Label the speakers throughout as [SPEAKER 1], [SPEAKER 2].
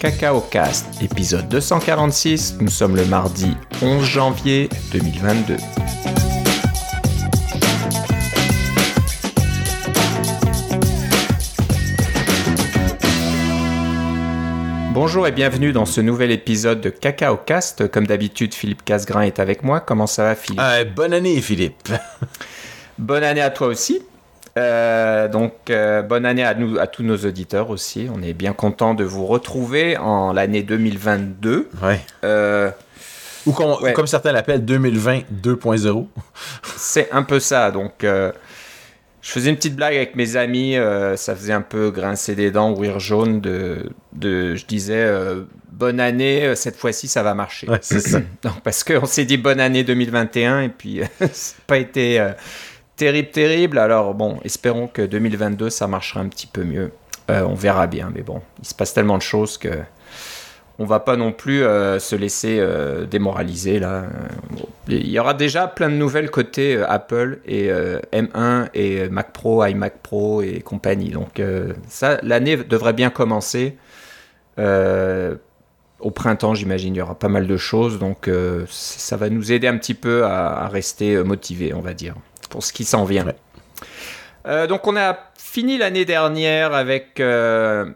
[SPEAKER 1] Cacao Cast, épisode 246. Nous sommes le mardi 11 janvier 2022. Bonjour et bienvenue dans ce nouvel épisode de Cacao Cast. Comme d'habitude, Philippe Casgrain est avec moi. Comment ça va, Philippe?
[SPEAKER 2] Euh, bonne année, Philippe.
[SPEAKER 1] Bonne année à toi aussi. Euh, donc, euh, bonne année à, nous, à tous nos auditeurs aussi. On est bien content de vous retrouver en l'année 2022.
[SPEAKER 2] Ouais.
[SPEAKER 1] Euh,
[SPEAKER 2] Ou, com- ou
[SPEAKER 1] Ouais.
[SPEAKER 2] comme certains l'appellent, 2020 2.0.
[SPEAKER 1] c'est un peu ça. Donc, je faisais une petite blague avec mes amis. ça faisait un peu grincer des dents, rire jaune. De, de, je disais, bonne année, cette fois-ci, ça va marcher.
[SPEAKER 2] Ouais, c'est ça.
[SPEAKER 1] Donc, parce qu'on s'est dit bonne année 2021 et puis c'est pas été terrible, terrible. Alors bon, espérons que 2022 ça marchera un petit peu mieux. Euh, on verra bien, mais bon, il se passe tellement de choses que on va pas non plus euh, se laisser euh, démoraliser là. Il y aura déjà plein de nouvelles côté Apple et euh, M1 et Mac Pro, iMac Pro et compagnie. Donc ça, l'année devrait bien commencer. Au printemps, j'imagine, il y aura pas mal de choses, donc ça va nous aider un petit peu à, rester motivés, on va dire, pour ce qui s'en vient.
[SPEAKER 2] Ouais.
[SPEAKER 1] Euh, donc on a fini l'année dernière avec euh,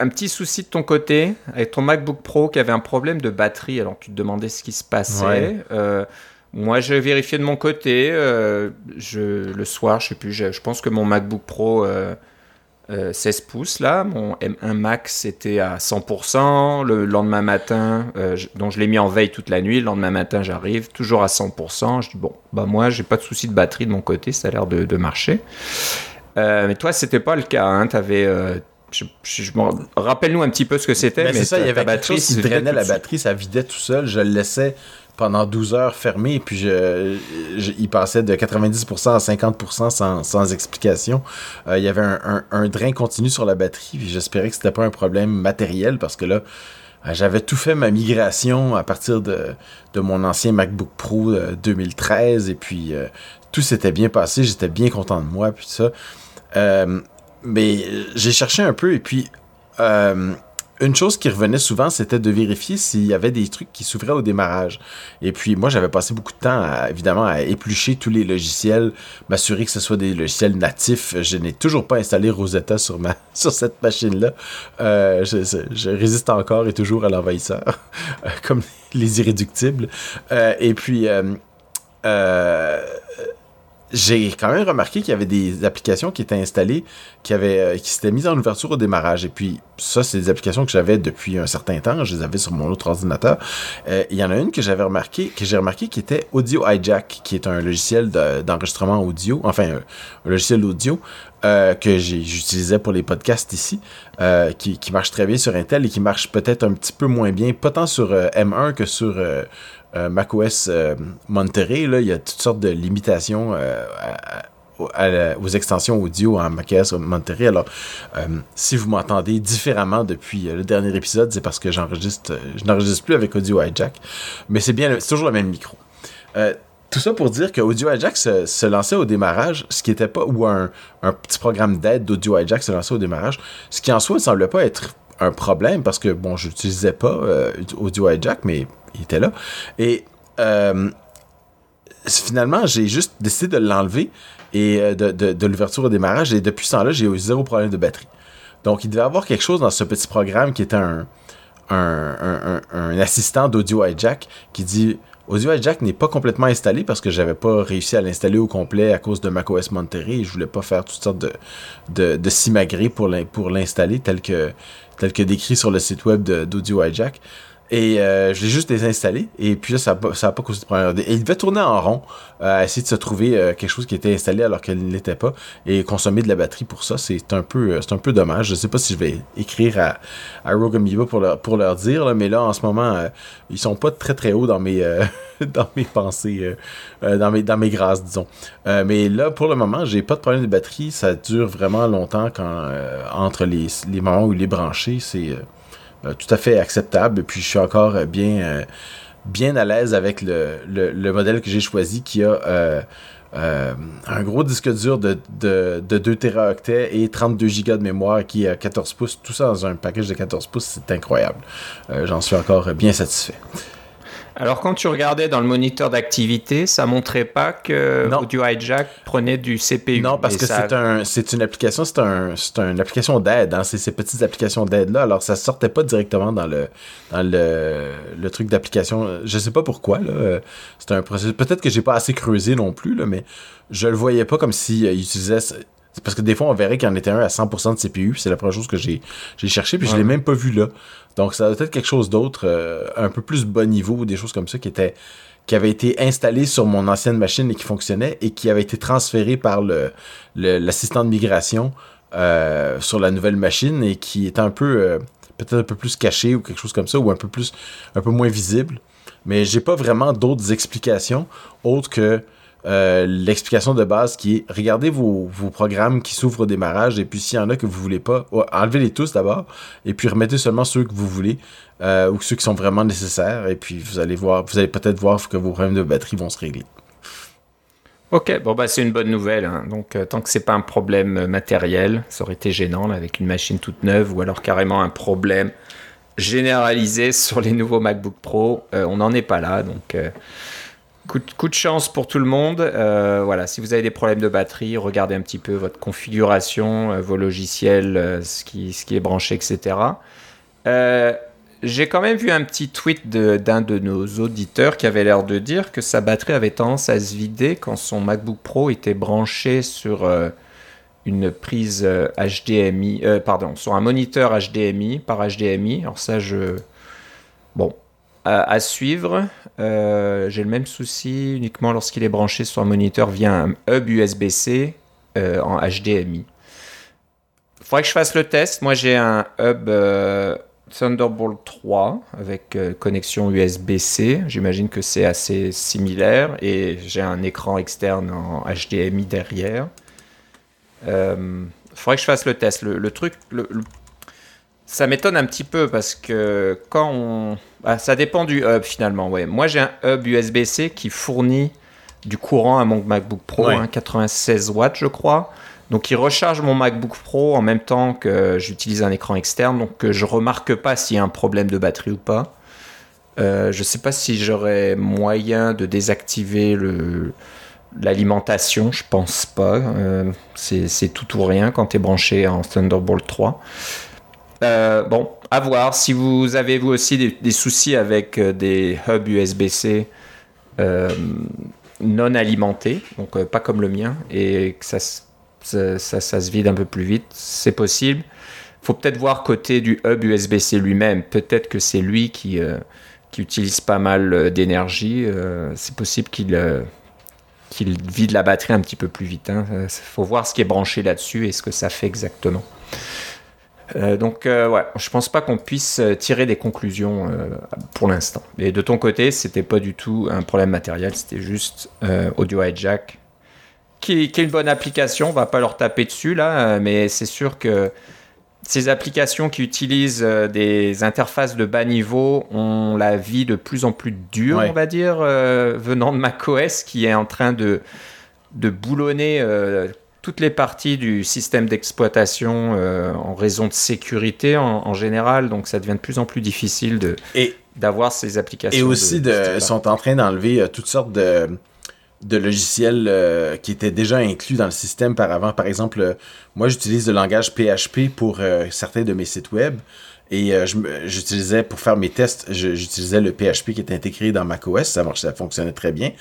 [SPEAKER 1] un petit souci de ton côté, avec ton MacBook Pro qui avait un problème de batterie, alors tu te demandais ce qui se passait.
[SPEAKER 2] Ouais.
[SPEAKER 1] Euh, moi, j'ai vérifié de mon côté. je, le soir, je sais plus. Je, je pense que mon MacBook Pro euh, euh, 16 pouces là, mon M1 Max était à 100%. Le lendemain matin, euh, je- donc je l'ai mis en veille toute la nuit. Le lendemain matin, j'arrive toujours à 100%. Je dis bon, bah moi, j'ai pas de souci de batterie de mon côté. Ça a l'air de, de marcher. Euh, mais toi, c'était pas le cas. Hein, T'avais je, je- je me- Rappelle-nous un petit peu ce que c'était.
[SPEAKER 2] Mais
[SPEAKER 1] mais
[SPEAKER 2] c'est ça, il y avait quelque chose qui drainait la batterie, ça vidait tout seul. Je le laissais pendant 12 heures fermé, et puis je, il passait de 90% à 50% sans, sans explication. Euh, il y avait un, un- drain continu sur la batterie, puis j'espérais que c'était pas un problème matériel, parce que là, euh, j'avais tout fait ma migration à partir de, de mon ancien MacBook Pro euh, 2013, et puis euh, tout s'était bien passé, j'étais bien content de moi, puis ça. Euh, mais euh, j'ai cherché un peu, et puis... une chose qui revenait souvent, c'était de vérifier s'il y avait des trucs qui s'ouvraient au démarrage. Et puis, moi, j'avais passé beaucoup de temps, évidemment, à éplucher tous les logiciels, m'assurer que ce soit des logiciels natifs. Je n'ai toujours pas installé Rosetta sur, ma, sur cette machine-là. Euh, je, résiste encore et toujours à l'envahisseur, comme les irréductibles. Euh, et puis, euh, j'ai quand même remarqué qu'il y avait des applications qui étaient installées qui avaient euh, qui s'étaient mises en ouverture au démarrage. Et puis ça c'est des applications que j'avais depuis un certain temps. Je les avais sur mon autre ordinateur. Euh, il y en a une que j'avais remarqué que j'ai remarqué qui était Audio Hijack qui est un logiciel de- d'enregistrement audio enfin un, un logiciel audio euh, que j'utilisais pour les podcasts ici euh, qui, marche très bien sur Intel et qui marche peut-être un petit peu moins bien pas tant sur euh, M1 que sur euh, euh, macOS euh, Monterey, là, il y a toutes sortes de limitations euh, aux extensions audio en macOS Monterey. Alors, euh, si vous m'entendez différemment depuis euh, le dernier épisode, c'est parce que j'enregistre, euh, je n'enregistre plus avec Audio Hijack, mais c'est bien, c'est toujours le même micro. Euh, tout ça pour dire que Audio Hijack se, lançait au démarrage, ce qui était pas, ou un, petit programme d'aide d'Audio Hijack se lançait au démarrage, ce qui en soi ne semblait pas être un problème parce que, bon, je n'utilisais pas euh, Audio Hijack, mais il était là. Et euh, finalement, j'ai juste décidé de l'enlever et euh, de, de, de l'ouverture au démarrage. Et depuis ce temps-là, j'ai eu zéro problème de batterie. Donc, il devait avoir quelque chose dans ce petit programme qui était un, un, assistant d'Audio Hijack qui dit Audio Hijack n'est pas complètement installé parce que j'avais pas réussi à l'installer au complet à cause de macOS Monterey et je voulais pas faire toutes sortes de, de, de simagrées pour l'in- pour l'installer tel que, tel que décrit sur le site web d'Audio Hijack. Et euh, je l'ai juste désinstallé. Et puis là, ça n'a pas, causé de problème. Et il devait tourner en rond, euh, essayer de se trouver euh, quelque chose qui était installé alors qu'elle ne l'était pas. Et consommer de la batterie pour ça, c'est un peu euh, c'est un peu dommage. Je sais pas si je vais écrire à, à Rogue Amoeba pour leur, pour leur dire, mais là, en ce moment, ils sont pas très très hauts dans mes, dans mes pensées, dans, mes, dans mes grâces, disons. Mais là, pour le moment, j'ai pas de problème de batterie. Ça dure vraiment longtemps quand entre les, les moments où il est branché. C'est. Euh, tout à fait acceptable. Et puis je suis encore euh, bien, euh, bien à l'aise avec le, le, modèle que j'ai choisi qui a un gros disque dur de, de, de 2 Teraoctets et 32 Go de mémoire qui est à 14 pouces. Tout ça dans un package de 14 pouces, c'est incroyable. J'en suis encore bien satisfait.
[SPEAKER 1] Alors quand tu regardais dans le moniteur d'activité, ça montrait pas que Audio Hijack prenait du CPU.
[SPEAKER 2] Non, parce que c'est un, c'est une application, c'est un, une application d'aide. Hein, c'est ces petites applications d'aide là. Alors ça sortait pas directement dans le, dans le, le truc d'application. Je sais pas pourquoi là. C'est un processus. Peut-être que j'ai pas assez creusé non plus là, mais je le voyais pas comme s'il utilisait parce que des fois, on verrait qu'il y en était un à 100% de CPU. C'est la première chose que j'ai cherché, puis je l'ai même pas vu là. Donc, ça doit être quelque chose d'autre, euh, un peu plus bas niveau, des choses comme ça qui étaient qui avait été installé sur mon ancienne machine et qui fonctionnait et qui avait été transféré par le l'assistant de migration euh, sur la nouvelle machine et qui est un peu euh, peut-être un peu plus caché ou quelque chose comme ça ou un peu plus un peu moins visible. Mais j'ai pas vraiment d'autres explications autres que euh, l'explication de base qui est regardez vos, programmes qui s'ouvrent au démarrage et puis s'il y en a que vous voulez pas, enlevez-les tous d'abord et puis remettez seulement ceux que vous voulez euh, ou ceux qui sont vraiment nécessaires et puis vous allez voir, vous allez peut-être voir que vos problèmes de batterie vont se régler.
[SPEAKER 1] Ok, bon bah c'est une bonne nouvelle. Hein. Donc euh, tant que c'est pas un problème matériel, ça aurait été gênant avec une machine toute neuve ou alors carrément un problème généralisé sur les nouveaux MacBook Pro, on n'en est pas là donc. Coup de, chance pour tout le monde. Euh, voilà, si vous avez des problèmes de batterie, regardez un petit peu votre configuration, euh, vos logiciels, euh, ce, qui, est branché, etc. J'ai quand même vu un petit tweet d'un de, nos auditeurs qui avait l'air de dire que sa batterie avait tendance à se vider quand son MacBook Pro était branché sur une prise HDMI, pardon, sur un moniteur HDMI par HDMI. Alors ça, je... Bon, à, suivre. Euh, j'ai le même souci uniquement lorsqu'il est branché sur un moniteur via un hub USB-C euh, en HDMI. Il faudrait que je fasse le test. Moi, j'ai un hub euh, Thunderbolt 3 avec connexion USB-C. J'imagine que c'est assez similaire. Et j'ai un écran externe en HDMI derrière. Il faudrait que je fasse le test. Le, truc, ça m'étonne un petit peu parce que quand on ah, ça dépend du hub finalement. Ouais. Moi j'ai un hub USB-C qui fournit du courant à mon MacBook Pro, 96 hein, watts je crois. Donc il recharge mon MacBook Pro en même temps que j'utilise un écran externe, donc je remarque pas s'il y a un problème de batterie ou pas. Euh, je sais pas si j'aurais moyen de désactiver le, l'alimentation, je pense pas. Euh, c'est, tout ou rien quand tu es branché en Thunderbolt 3. Euh, bon, à voir. Si vous avez vous aussi des, soucis avec euh, des hubs USB-C euh, non alimentés, donc pas comme le mien, et que ça, se vide un peu plus vite, c'est possible. Faut peut-être voir côté du hub USB-C lui-même. Peut-être que c'est lui qui, utilise pas mal d'énergie. c'est possible qu'il qu'il vide la batterie un petit peu plus vite. Il hein. faut voir ce qui est branché là-dessus et ce que ça fait exactement. Euh, donc euh, ouais, je pense pas qu'on puisse euh, tirer des conclusions pour l'instant. Et de ton côté, c'était pas du tout un problème matériel, c'était juste Audio Hijack, qui, qui, est une bonne application. On va pas leur taper dessus là, mais c'est sûr que ces applications qui utilisent des interfaces de bas niveau ont la vie de plus en plus dure, on va dire, venant de macOS qui est en train de de boulonner toutes les parties du système d'exploitation euh, en raison de sécurité en, général, donc ça devient de plus en plus difficile de d'avoir ces applications.
[SPEAKER 2] Et aussi, de, sont en train d'enlever euh, toutes sortes de, de logiciels euh, qui étaient déjà inclus dans le système par avant. Par exemple, moi j'utilise le langage PHP pour certains de mes sites web. Et j'utilisais, pour faire mes tests, j'utilisais le PHP qui est intégré dans macOS. Ça, marchait, ça fonctionnait très bien.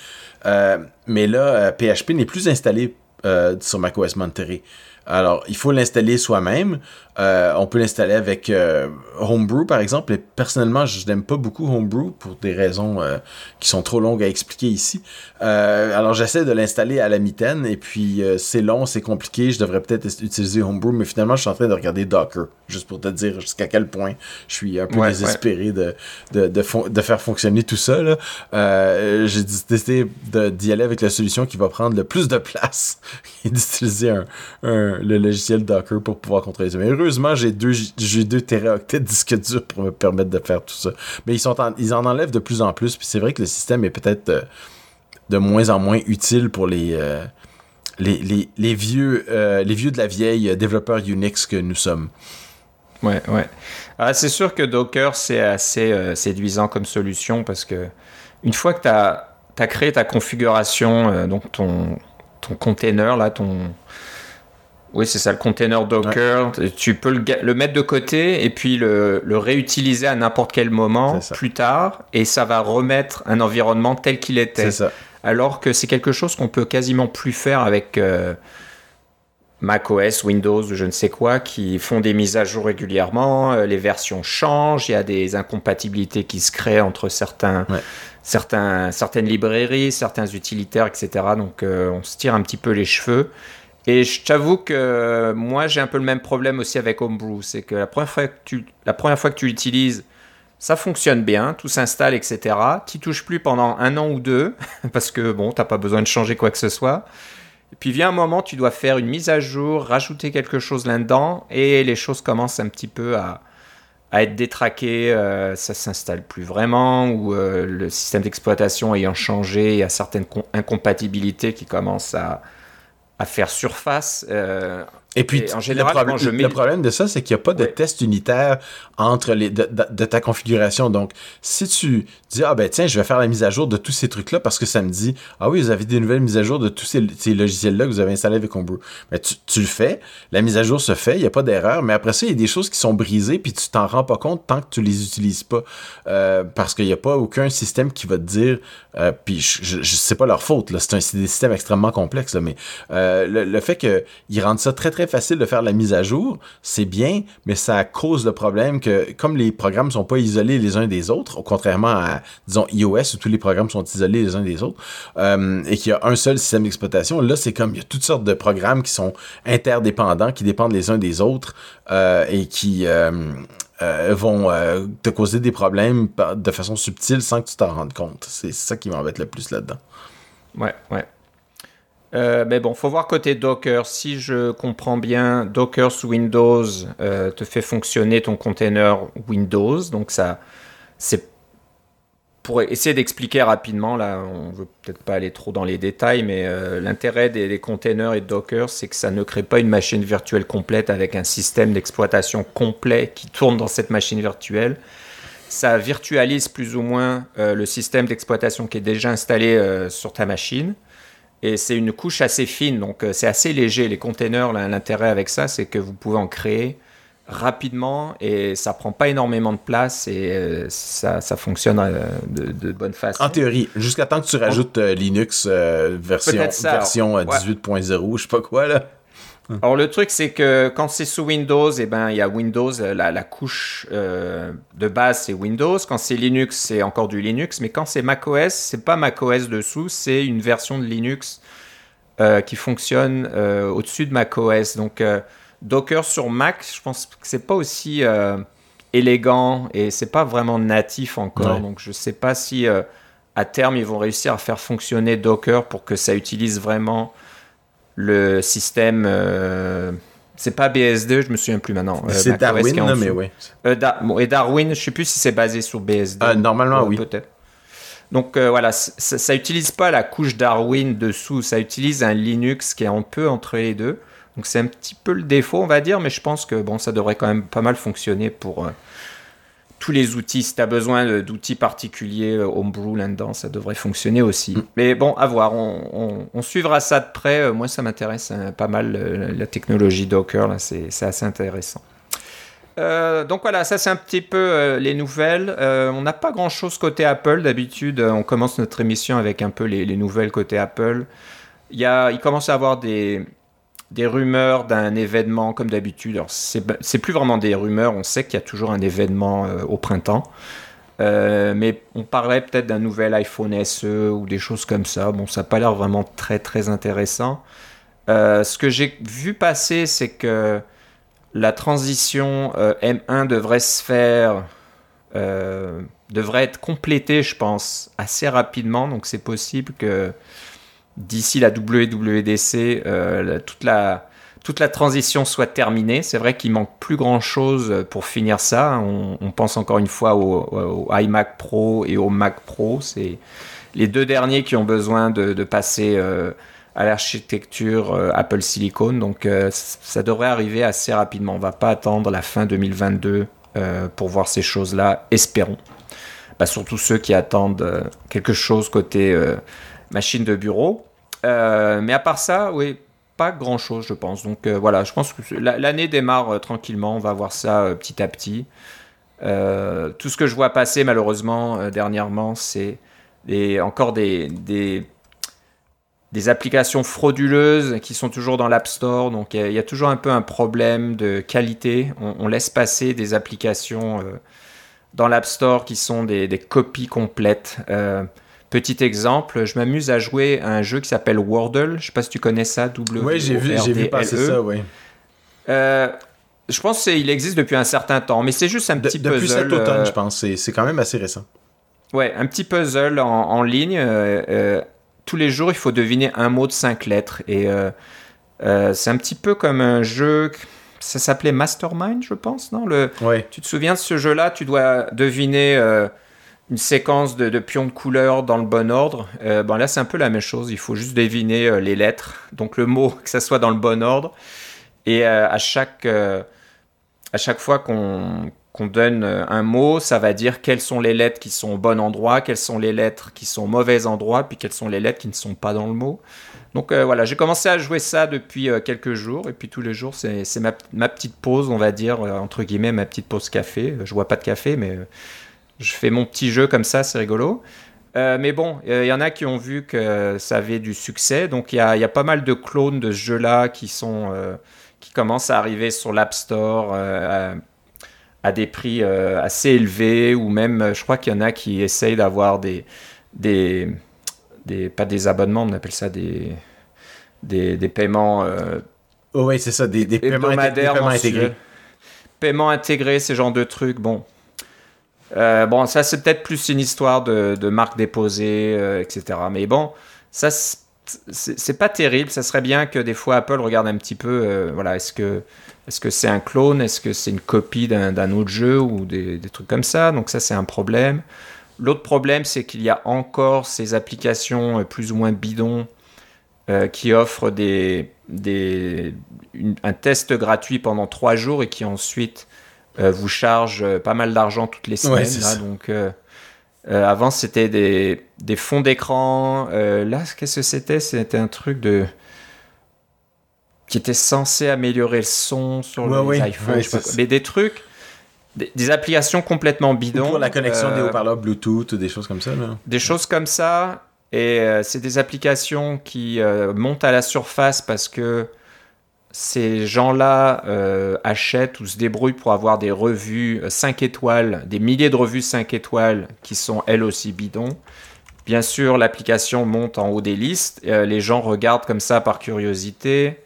[SPEAKER 2] mais là, PHP n'est plus installé euh, sur macOS Monterey. Alors, il faut l'installer soi-même. Euh, on peut l'installer avec euh, Homebrew, par exemple. Et personnellement, je n'aime pas beaucoup Homebrew pour des raisons euh, qui sont trop longues à expliquer ici. alors, j'essaie de l'installer à la mitaine. Et puis, c'est long, c'est compliqué. Je devrais peut-être utiliser Homebrew. Mais finalement, je suis en train de regarder Docker. Juste pour te dire jusqu'à quel point je suis un peu désespéré De, de, de, faire fonctionner tout ça. J'ai décidé d'y aller avec la solution qui va prendre le plus de place et d'utiliser un le logiciel Docker pour pouvoir contrôler ça. Mais heureusement, j'ai deux, j'ai deux teraoctets de disque dur pour me permettre de faire tout ça. Mais ils, sont en, ils en enlèvent de plus en plus. Puis c'est vrai que le système est peut-être euh, de moins en moins utile pour les, euh, les, les, vieux, euh, les vieux de la vieille développeurs Unix que nous sommes.
[SPEAKER 1] Ouais, ouais. Ah, c'est sûr que Docker, c'est assez séduisant comme solution parce que une fois que tu as, as, créé ta configuration, donc ton, ton container, là, ton. Oui, c'est ça, le container Docker. Tu peux le, mettre de côté et puis le, réutiliser à n'importe quel moment plus tard et ça va remettre un environnement tel qu'il était. Ça. Alors que c'est quelque chose qu'on peut quasiment plus faire avec euh, macOS, Windows ou je ne sais quoi qui font des mises à jour régulièrement. Euh, les versions changent, il y a des incompatibilités qui se créent entre certains certains, certaines librairies, certains utilitaires, etc. Donc euh, on se tire un petit peu les cheveux. Et je t'avoue que moi j'ai un peu le même problème aussi avec Homebrew. C'est que la première fois que tu, l'utilises, ça fonctionne bien, tout s'installe, etc. Tu touches plus pendant un an ou deux, parce que bon, t'as pas besoin de changer quoi que ce soit. Et puis vient un moment, tu dois faire une mise à jour, rajouter quelque chose là-dedans, et les choses commencent un petit peu à, à être détraqué, euh, ça s'installe plus vraiment, ou euh, le système d'exploitation ayant changé, il y a certaines incompatibilités qui commencent à, à faire surface. Euh,
[SPEAKER 2] et puis, en général, le, problème, le problème de ça, c'est qu'il n'y a pas de test unitaire entre les de, ta configuration. Donc, si tu dis, ah ben tiens, je vais faire la mise à jour de tous ces trucs-là parce que ça me dit, ah oui, vous avez des nouvelles mises à jour de tous ces, logiciels-là que vous avez installés avec Homebrew. Mais tu, tu, le fais, la mise à jour se fait, il n'y a pas d'erreur, mais après ça, il y a des choses qui sont brisées, puis tu t'en rends pas compte tant que tu les utilises pas. Euh, parce qu'il n'y a pas aucun système qui va te dire, euh, puis je, je, sais pas leur faute, là, c'est un des systèmes extrêmement complexes, là, mais euh, le, le, fait qu'ils rendent ça très très facile de faire la mise à jour, c'est bien, mais ça cause le problème que comme les programmes sont pas isolés les uns des autres, contrairement à disons iOS où tous les programmes sont isolés les uns des autres, euh, et qu'il y a un seul système d'exploitation, là c'est comme il y a toutes sortes de programmes qui sont interdépendants, qui dépendent les uns des autres euh, et qui euh, vont te causer des problèmes de façon subtile sans que tu t'en rendes compte. C'est ça qui m'embête le plus là-dedans.
[SPEAKER 1] Ouais, ouais. Euh, mais bon, faut voir côté Docker. Si je comprends bien, Docker sous Windows euh, te fait fonctionner ton container Windows. Donc ça, c'est pour essayer d'expliquer rapidement. Là, on veut peut-être pas aller trop dans les détails, mais euh, l'intérêt des, containers et Docker, c'est que ça ne crée pas une machine virtuelle complète avec un système d'exploitation complet qui tourne dans cette machine virtuelle. Ça virtualise plus ou moins le système d'exploitation qui est déjà installé sur ta machine. Et c'est une couche assez fine, donc euh, c'est assez léger. Les containers, l'intérêt avec ça, c'est que vous pouvez en créer rapidement et ça prend pas énormément de place et euh, ça, ça, fonctionne euh, de, bonne façon.
[SPEAKER 2] En théorie, jusqu'à temps que tu rajoutes Linux version, version 18.0, je sais pas quoi là.
[SPEAKER 1] Hum. Alors le truc c'est que quand c'est sous Windows, et eh ben il y a Windows, la, la couche euh, de base c'est Windows. Quand c'est Linux, c'est encore du Linux. Mais quand c'est macOS, c'est pas macOS dessous, c'est une version de Linux euh, qui fonctionne euh, au-dessus de macOS. Donc Docker sur Mac, je pense que c'est pas aussi élégant et c'est pas vraiment natif encore. Donc je sais pas si à terme ils vont réussir à faire fonctionner Docker pour que ça utilise vraiment le système. Euh, c'est pas BSD, je me souviens plus maintenant.
[SPEAKER 2] Euh, c'est Darwin, non, mais oui.
[SPEAKER 1] Euh, et Darwin, je sais plus si c'est basé sur BSD.
[SPEAKER 2] normalement, oui.
[SPEAKER 1] Peut-être. Donc voilà, ça, ça utilise pas la couche Darwin dessous, ça utilise un Linux qui est un peu entre les deux. Donc c'est un petit peu le défaut, on va dire, mais je pense que bon, ça devrait quand même pas mal fonctionner pour tous les outils. Si tu as besoin d'outils particuliers, euh, Homebrew là-dedans, ça devrait fonctionner aussi. Mm. Mais bon, à voir. On, suivra ça de près. Euh, moi, ça m'intéresse hein, pas mal, euh, la technologie Docker. Là, c'est assez intéressant. donc voilà, ça c'est un petit peu les nouvelles. on n'a pas grand chose côté Apple d'habitude. On commence notre émission avec un peu les, les nouvelles côté Apple. Il, y a, il commence à avoir des, des rumeurs d'un événement comme d'habitude. Alors, c'est plus vraiment des rumeurs, on sait qu'il y a toujours un événement euh, au printemps. Euh, mais on parlait peut-être d'un nouvel iPhone SE ou des choses comme ça. Bon, ça n'a pas l'air vraiment très très intéressant. Euh, ce que j'ai vu passer, c'est que la transition M1 devrait se faire, devrait être complétée, je pense, assez rapidement. Donc c'est possible que d'ici la WWDC, euh, toute la toute la transition soit terminée. C'est vrai qu'il manque plus grand chose pour finir ça. On, pense encore une fois au, iMac Pro et au Mac Pro. C'est les deux derniers qui ont besoin de, passer euh, à l'architecture euh, Apple Silicon. Donc ça devrait arriver assez rapidement. On va pas attendre la fin 2022 pour voir ces choses-là. Espérons. Bah, surtout ceux qui attendent quelque chose côté machine de bureau. mais à part ça, oui, pas grand chose, je pense. Donc voilà, je pense que l'année démarre tranquillement. On va voir ça petit à petit. tout ce que je vois passer malheureusement dernièrement, c'est encore des, applications frauduleuses qui sont toujours dans l'App Store. Donc il y, a toujours un peu un problème de qualité. On, laisse passer des applications euh, dans l'App Store qui sont des, copies complètes. Euh, petit exemple, je m'amuse à jouer à un jeu qui s'appelle Wordle. Je sais pas si tu connais ça,
[SPEAKER 2] W. Oui, j'ai vu, j'ai vu passer ça, oui.
[SPEAKER 1] Euh, je pense qu'il existe depuis un certain temps, mais c'est juste un petit
[SPEAKER 2] puzzle. Depuis cet automne, je pense. C'est quand même assez récent.
[SPEAKER 1] Ouais, un petit puzzle en, ligne. Euh, euh, tous les jours, il faut deviner un mot de cinq lettres. Et euh, c'est un petit peu comme un jeu. Ça s'appelait Mastermind, je pense, non? Le,
[SPEAKER 2] ouais.
[SPEAKER 1] Tu te souviens de ce jeu-là? Tu dois deviner une séquence de, pions de couleurs dans le bon ordre. bon, là, c'est un peu la même chose. Il faut juste deviner les lettres. Donc, le mot, que ça soit dans le bon ordre. Et à chaque à chaque fois qu'on qu'on donne euh, un mot, ça va dire quelles sont les lettres qui sont au bon endroit, quelles sont les lettres qui sont au mauvais endroit, puis quelles sont les lettres qui ne sont pas dans le mot. Donc euh, voilà, j'ai commencé à jouer ça depuis euh, quelques jours, et puis tous les jours, c'est ma, ma, petite pause, on va dire, entre guillemets, ma petite pause café. Je vois pas de café, mais je fais mon petit jeu comme ça, c'est rigolo. mais bon, il y en a qui ont vu que ça avait du succès, donc il y a, y a, pas mal de clones de ce jeu-là qui sont... qui commencent à arriver sur l'App Store, à des prix euh, assez élevés, ou même, euh, je crois qu'il y en a qui essayent d'avoir des, des, des, pas des abonnements, on appelle ça des, des, des paiements. Euh,
[SPEAKER 2] oh oui, c'est ça, des, des paiements, intégrés.
[SPEAKER 1] Paiements intégrés, ce genre de trucs, bon. Bon, ça c'est peut-être plus une histoire de, marque déposée, etc. Mais bon, ça c'est pas terrible. Ça serait bien que des fois Apple regarde un petit peu, voilà, est-ce que est-ce que c'est un clone? Est-ce que c'est une copie d'un autre jeu ou des, trucs comme ça? Donc ça, c'est un problème. L'autre problème, c'est qu'il y a encore ces applications euh, plus ou moins bidons euh, qui offrent des, des, un test gratuit pendant trois jours et qui ensuite euh, vous chargent pas mal d'argent toutes les semaines. donc avant, c'était des, des fonds d'écran. là, qu'est-ce que c'était? C'était un truc de qui était censé améliorer le son sur les iPhones, mais des trucs, des, applications complètement bidons.
[SPEAKER 2] pour la connexion des euh, haut-parleurs Bluetooth, des choses comme ça. Là.
[SPEAKER 1] Des choses comme ça, et euh, c'est des applications qui euh, montent à la surface parce que ces gens-là achètent ou se débrouillent pour avoir des revues 5 étoiles, des milliers de revues 5 étoiles qui sont elles aussi bidons. Bien sûr, l'application monte en haut des listes. les gens regardent comme ça par curiosité.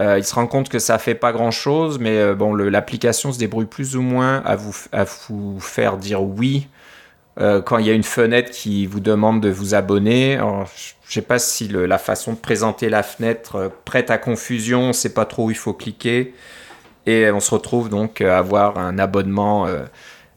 [SPEAKER 1] Euh, il se rend compte que ça fait pas grand chose, mais euh, bon, l'application se débrouille plus ou moins à vous, à vous faire dire oui euh, quand il y a une fenêtre qui vous demande de vous abonner. Alors, je sais pas si la façon de présenter la fenêtre prête à confusion, c'est pas trop où il faut cliquer. Et on se retrouve donc à avoir un abonnement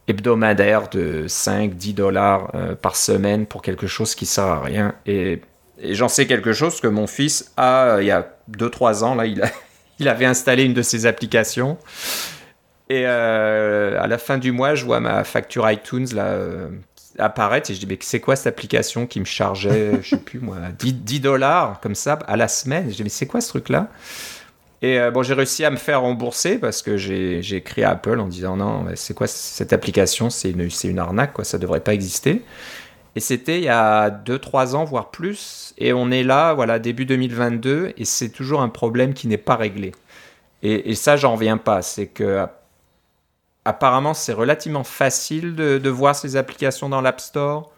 [SPEAKER 1] hebdomadaire de 5-10 dollars par semaine pour quelque chose qui sert à rien. Et j'en sais quelque chose que mon fils a, il y a 2-3 ans, là, il, avait installé une de ces applications. Et euh, à la fin du mois, je vois ma facture iTunes là, euh, apparaître et je dis mais c'est quoi cette application qui me chargeait, je sais plus moi, 10, dollars comme ça à la semaine? Je dis mais c'est quoi ce truc là Et euh, bon, j'ai réussi à me faire rembourser parce que j'ai écrit à Apple en disant non, c'est quoi cette application? C'est une, une arnaque, quoi, ça devrait pas exister. Et c'était il y a 2-3 ans, voire plus. Et on est là, voilà, début 2022, et c'est toujours un problème qui n'est pas réglé. Et, ça, j'en reviens pas. C'est que apparemment, c'est relativement facile de, voir ces applications dans l'App Store.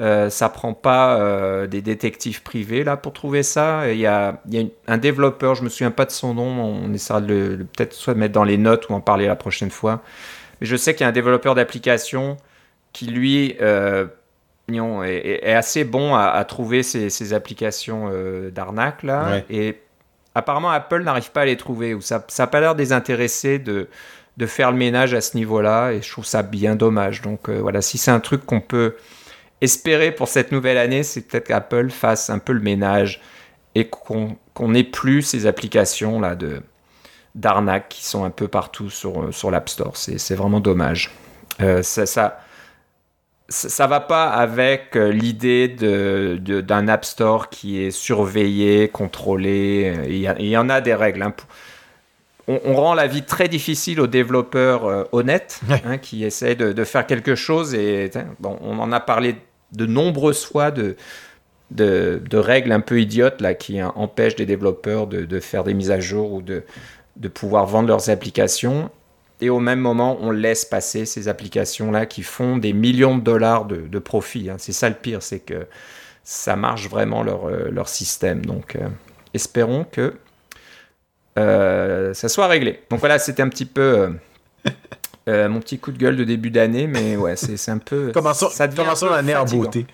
[SPEAKER 1] Euh, ça prend pas euh, des détectives privés là pour trouver ça. Il y a, un développeur, je me souviens pas de son nom, on essaiera de le, peut-être soit mettre dans les notes ou en parler la prochaine fois. Mais je sais qu'il y a un développeur d'application qui lui euh, est, est, assez bon à, trouver ces, applications euh, d'arnaque là. Et apparemment Apple n'arrive pas à les trouver, ou ça n'a pas l'air désintéressé de, de faire le ménage à ce niveau-là, et je trouve ça bien dommage. Donc voilà, si c'est un truc qu'on peut espérer pour cette nouvelle année, c'est peut-être qu'Apple fasse un peu le ménage et qu'on n'ait plus ces applications là de d'arnaque qui sont un peu partout sur, sur l'App Store. C'est vraiment dommage. Euh, ça, ça, ça, va pas avec euh, l'idée d'un de, App Store qui est surveillé, contrôlé. Il y, en a des règles. Hein. On, rend la vie très difficile aux développeurs euh, honnêtes hein, qui essaient de, de, faire quelque chose. Et bon, on en a parlé de nombreuses fois de, de, règles un peu idiotes là, qui empêchent des développeurs de, faire des mises à jour ou de, de pouvoir vendre leurs applications. Et au même moment, on laisse passer ces applications-là qui font des millions de dollars de, de profit. Hein. C'est ça le pire, c'est que ça marche vraiment leur, euh, leur système. Donc, euh, espérons que euh, ça soit réglé. Donc voilà, c'était un petit peu mon petit coup de gueule de début d'année, mais ouais, c'est un peu.
[SPEAKER 2] commençons l'année en beauté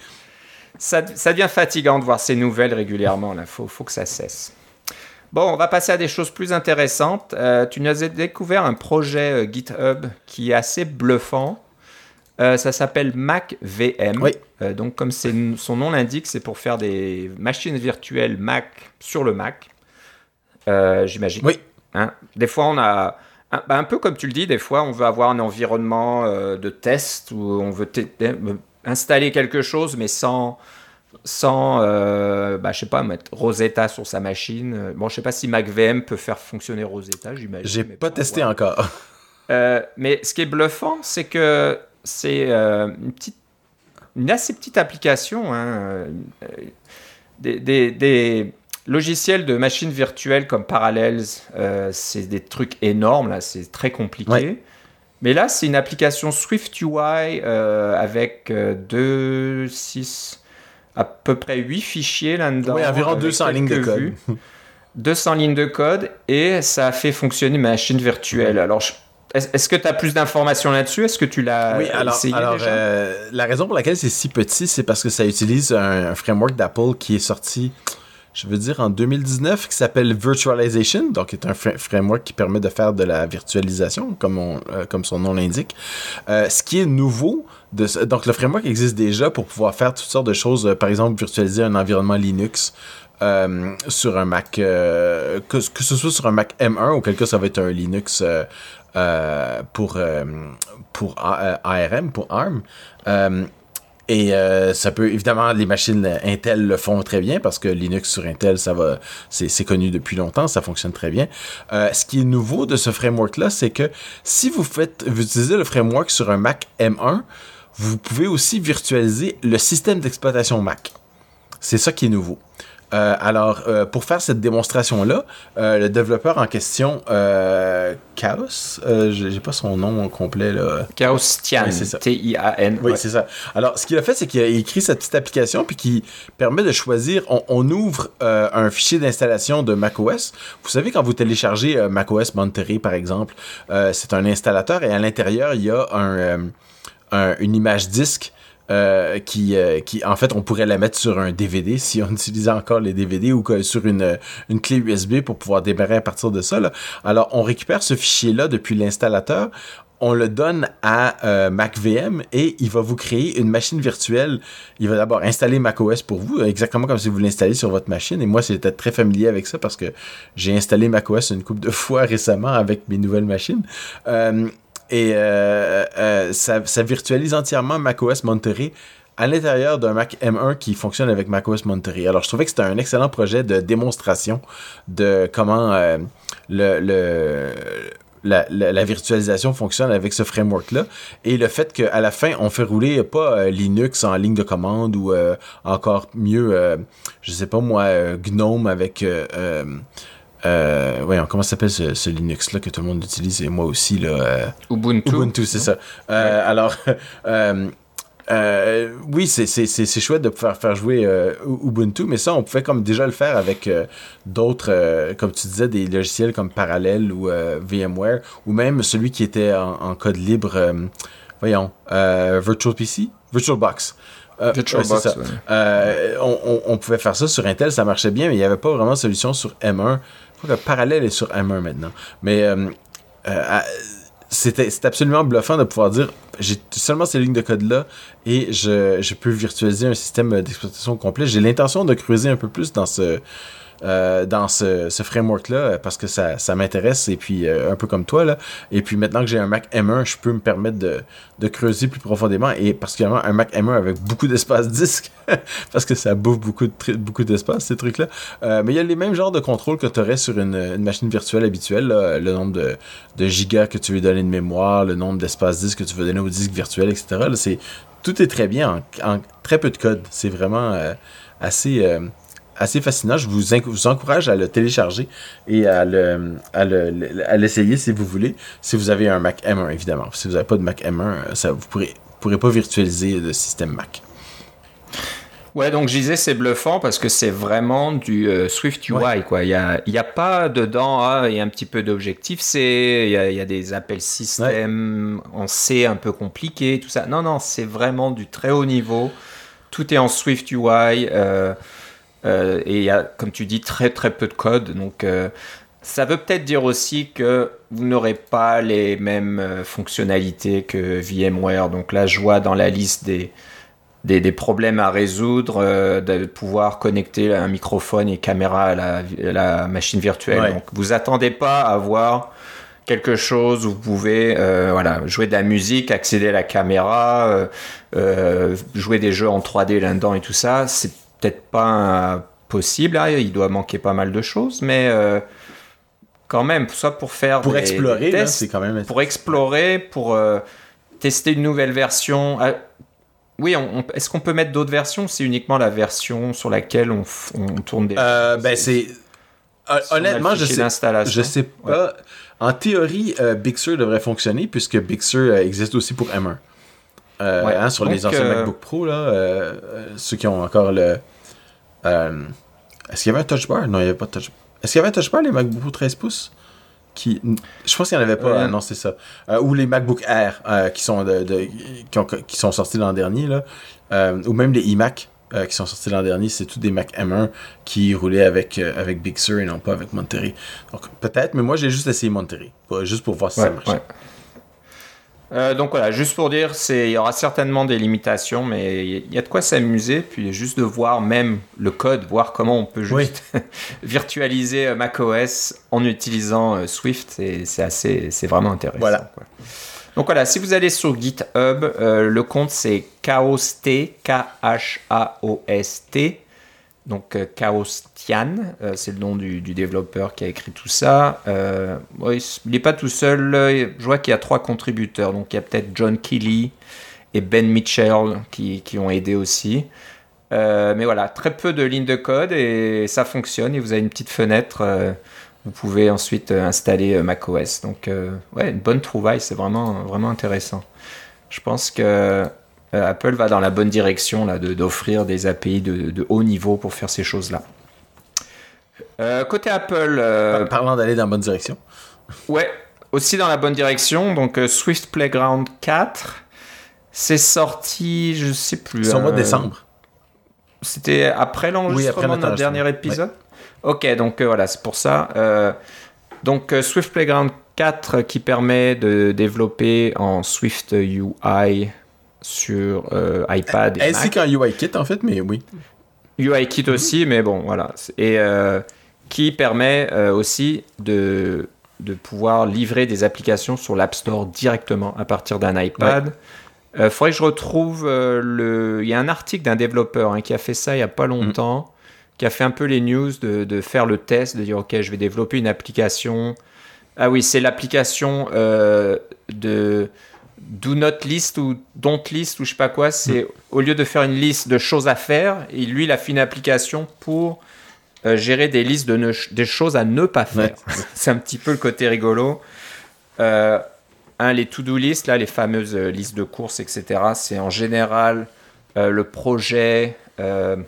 [SPEAKER 1] ça, devient fatigant de voir ces nouvelles régulièrement. Il faut, faut que ça cesse. Bon, on va passer à des choses plus intéressantes. Euh, tu nous as découvert un projet euh, GitHub qui est assez bluffant. Euh, ça s'appelle MacVM.
[SPEAKER 2] Oui.
[SPEAKER 1] donc, comme son nom l'indique, c'est pour faire des machines virtuelles Mac sur le Mac. J'imagine.
[SPEAKER 2] Oui.
[SPEAKER 1] Hein? Des fois, on a. Un, bah, un, peu comme tu le dis, des fois, on veut avoir un environnement de test où on veut installer quelque chose, mais sans, sans euh, bah, je sais pas, mettre Rosetta sur sa machine. Bon, je sais pas si MacVM peut faire fonctionner Rosetta, j'imagine.
[SPEAKER 2] J'ai pas testé encore.
[SPEAKER 1] Euh, mais ce qui est bluffant, c'est que c'est euh, une petite, une assez petite application. Hein, des, des, logiciels de machines virtuelles comme Parallels, c'est des trucs énormes là, c'est très compliqué. Mais là, c'est une application Swift UI euh, avec 2, 6, à peu près 8 fichiers là-dedans.
[SPEAKER 2] Oui, environ 200 lignes de code.
[SPEAKER 1] 200 lignes de code et ça a fait fonctionner ma machine virtuelle. Alors, est-ce que tu as plus d'informations là-dessus? Est-ce que tu l'as
[SPEAKER 2] oui, alors,
[SPEAKER 1] essayé
[SPEAKER 2] alors, euh, la raison pour laquelle c'est si petit, c'est parce que ça utilise un framework d'Apple qui est sorti je veux dire, en 2019, qui s'appelle Virtualization, donc est un framework qui permet de faire de la virtualisation, comme, euh, son nom l'indique. Euh, ce qui est nouveau, donc le framework existe déjà pour pouvoir faire toutes sortes de choses, euh, par exemple virtualiser un environnement Linux. sur un Mac, que, que, ce soit sur un Mac M1, auquel cas ça va être un Linux pour, pour ARM, pour ARM. Et euh, ça peut évidemment les machines Intel le font très bien parce que Linux sur Intel ça va c'est connu depuis longtemps, ça fonctionne très bien. Euh, ce qui est nouveau de ce framework là, c'est que si vous faites vous utilisez le framework sur un Mac M1, vous pouvez aussi virtualiser le système d'exploitation Mac. C'est ça qui est nouveau. Euh, alors, euh, pour faire cette démonstration-là, euh, le développeur en question, Chaos, j'ai pas son nom complet là.
[SPEAKER 1] Chaos Tian, T-I-A-N.
[SPEAKER 2] Oui, c'est ça. Alors, ce qu'il a fait, c'est qu'il a écrit cette petite application puis qui permet de choisir. On, ouvre un fichier d'installation de macOS. Vous savez quand vous téléchargez macOS Monterey, par exemple, c'est un installateur et à l'intérieur il y a un, une image disque euh, qui, euh, qui, en fait, on pourrait la mettre sur un DVD si on utilisait encore les DVD ou sur une, une clé USB pour pouvoir démarrer à partir de ça. Alors, on récupère ce fichier-là depuis l'installateur, on le donne à euh, MacVM et il va vous créer une machine virtuelle. Il va d'abord installer macOS pour vous, exactement comme si vous l'installez sur votre machine. Et moi, c'était très familier avec ça parce que j'ai installé macOS une couple de fois récemment avec mes nouvelles machines. Euh, et euh, euh, ça, ça, virtualise entièrement macOS Monterey à l'intérieur d'un Mac M1 qui fonctionne avec macOS Monterey. Alors, je trouvais que c'était un excellent projet de démonstration de comment euh, la, virtualisation fonctionne avec ce framework-là. Et le fait qu'à la fin, on fait rouler pas Linux en ligne de commande ou encore mieux, je sais pas moi, GNOME avec euh, voyons, comment s'appelle ce, Linux-là que tout le monde utilise et moi aussi, là, euh,
[SPEAKER 1] Ubuntu.
[SPEAKER 2] Ubuntu, c'est ça. Euh, alors, euh, oui, c'est chouette de pouvoir faire jouer Ubuntu, mais ça, on pouvait comme déjà le faire avec d'autres, comme tu disais, des logiciels comme Parallel ou VMware, ou même celui qui était en, code libre, voyons, Virtual PC, VirtualBox.
[SPEAKER 1] VirtualBox,
[SPEAKER 2] on, on, pouvait faire ça sur Intel, ça marchait bien, mais il n'y avait pas vraiment de solution sur M1 crois que Parallèle est sur M1 maintenant. Mais c'est absolument bluffant de pouvoir dire j'ai seulement ces lignes de code là et je, je peux virtualiser un système d'exploitation complet. J'ai l'intention de creuser un peu plus dans ce euh, dans ce, framework-là parce que ça, ça m'intéresse et puis euh, un peu comme toi là. Et puis maintenant que j'ai un Mac M1, je peux me permettre de, de creuser plus profondément et particulièrement un Mac M1 avec beaucoup d'espace disque parce que ça bouffe beaucoup de beaucoup d'espace ces trucs-là. Euh, mais il y a les mêmes genres de contrôles que tu aurais sur une, machine virtuelle habituelle, le nombre de, de, gigas que tu veux donner de mémoire, le nombre d'espace disque que tu veux donner au disque virtuel, etc. C'est tout est très bien en, en très peu de code. C'est vraiment assez assez fascinant. Je vous, vous, encourage à le télécharger et à le à l'essayer si vous voulez. Si vous avez un Mac M1, évidemment. Si vous n'avez pas de Mac M1, ça, vous ne pourrez, pourrez pas virtualiser le système Mac.
[SPEAKER 1] Ouais, donc je disais c'est bluffant parce que c'est vraiment du euh, Swift UI. Quoi. Il n'y a, y a pas dedans, ah, il y a un petit peu d'objectif C, il y a, y a, des appels système en C un peu compliqués, tout ça. Non, non, c'est vraiment du très haut niveau. Tout est en Swift UI. Euh, euh, et il y a, comme tu dis, très très peu de code. Donc euh, ça veut peut-être dire aussi que vous n'aurez pas les mêmes euh, fonctionnalités que VMware. Donc là, je vois dans la liste des, des, problèmes à résoudre, de pouvoir connecter un microphone et caméra à la, la machine virtuelle. Donc vous attendez pas à voir quelque chose où vous pouvez voilà, jouer de la musique, accéder à la caméra, jouer des jeux en 3D là-dedans et tout ça. C'est peut-être pas possible. Hein, il doit manquer pas mal de choses, mais euh, quand même, soit pour faire
[SPEAKER 2] pour explorer, c'est quand même
[SPEAKER 1] pour explorer, pour euh, tester une nouvelle version. Ah, oui, est-ce qu'on peut mettre d'autres versions C'est uniquement la version sur laquelle on, tourne des.
[SPEAKER 2] Euh, ben c'est honnêtement, je sais, je sais pas. En théorie, Big Sur devrait fonctionner puisque Big Sur existe aussi pour M1. Euh, hein, sur les anciens euh, MacBook Pro, là, euh, ceux qui ont encore le. Est-ce qu'il y avait un touch bar? Non, il n'y avait pas de touch Est-ce qu'il y avait un touch bar, les MacBook Pro 13 pouces? Qui... Je pense qu'il n'y en avait pas. non, c'est ça. ou les MacBook Air qui, sont de, qui, sont sortis l'an dernier, là. ou même les iMac. qui sont sortis l'an dernier, c'est tous des Mac M1 qui roulaient avec, avec Big Sur et non pas avec Monterey. Donc peut-être, mais moi j'ai juste essayé Monterey, juste pour voir si ça marchait.
[SPEAKER 1] Euh, donc voilà, juste pour dire, il y aura certainement des limitations, mais il y a de quoi s'amuser, puis juste de voir même le code, voir comment on peut juste virtualiser euh, macOS en utilisant euh, Swift, c'est assez, c'est vraiment intéressant. Voilà. Donc voilà, si vous allez sur GitHub, le compte c'est chaost, K-H-A-O-S-T, donc euh, Chaostian, euh, c'est le nom du, développeur qui a écrit tout ça. Euh, il n'est pas tout seul. Je vois qu'il y a trois contributeurs. Donc il y a peut-être John Kelly et Ben Mitchell qui, ont aidé aussi. mais voilà, très peu de lignes de code et ça fonctionne. Et vous avez une petite fenêtre. vous pouvez ensuite installer macOS. Donc ouais, une bonne trouvaille. C'est vraiment vraiment intéressant. Je pense que euh, Apple va dans la bonne direction là, d'offrir des API de, haut niveau pour faire ces choses-là. Euh, côté Apple. Euh,
[SPEAKER 2] parlant d'aller dans la bonne direction.
[SPEAKER 1] Ouais, aussi dans la bonne direction. Donc Swift Playground 4, c'est sorti, je sais plus.
[SPEAKER 2] C'est au mois de décembre.
[SPEAKER 1] C'était après l'enregistrement de notre dernier épisode. Ok, donc voilà, c'est pour ça. donc Swift Playground 4 qui permet de développer en Swift UI sur euh, iPad
[SPEAKER 2] et Ainsi qu'un UIKit en fait, mais oui.
[SPEAKER 1] UIKit aussi, mais bon, voilà. Et euh, qui permet euh, aussi de, de pouvoir livrer des applications sur l'App Store directement à partir d'un iPad. Il faudrait que je retrouve le. Il y a un article d'un développeur hein, qui a fait ça il n'y a pas longtemps, qui a fait un peu les news de, de, faire le test, de dire ok, je vais développer une application. Ah oui, c'est l'application de do not list ou don't list ou je sais pas quoi, c'est hmm. au lieu de faire une liste de choses à faire, et lui il a fait une application pour euh, gérer des listes de des choses à ne pas faire. c'est un petit peu le côté rigolo. Euh, un, les to-do list, là, les fameuses euh, listes de courses, etc. C'est en général le projet, le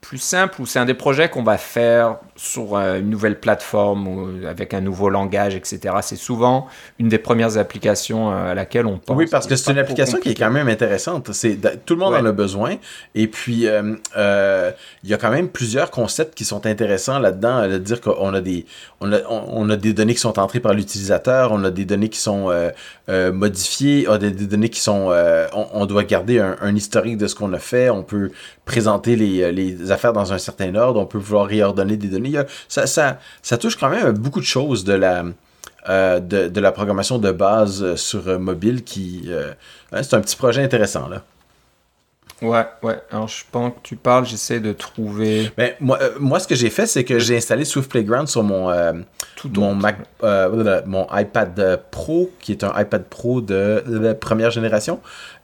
[SPEAKER 1] plus simple ou c'est un des projets qu'on va faire sur euh, une nouvelle plateforme ou avec un nouveau langage, etc. C'est souvent une des premières applications euh, à laquelle on pense.
[SPEAKER 2] Oui, parce que c'est une application qui est quand même intéressante. C'est tout le monde en a besoin. Et puis euh, il y a quand même plusieurs concepts qui sont intéressants là-dedans. De dire qu'on a des on a, on a des données qui sont entrées par l'utilisateur, on a des données qui sont modifiées, on a des, données qui sont on, doit garder un, un, historique de ce qu'on a fait. On peut présenter les, les affaires dans un certain ordre, on peut vouloir réordonner des données. Ça, ça, ça touche quand même beaucoup de choses de la, euh, de, la programmation de base sur euh, mobile qui... Euh, c'est un petit projet intéressant, là.
[SPEAKER 1] Ouais, ouais. Alors, je pense que tu parles, j'essaie de trouver.
[SPEAKER 2] Mais ben, moi, moi, ce que j'ai fait, c'est que j'ai installé Swift Playground sur mon, Tout mon, Mac, mon iPad Pro, qui est un iPad Pro de, de première génération.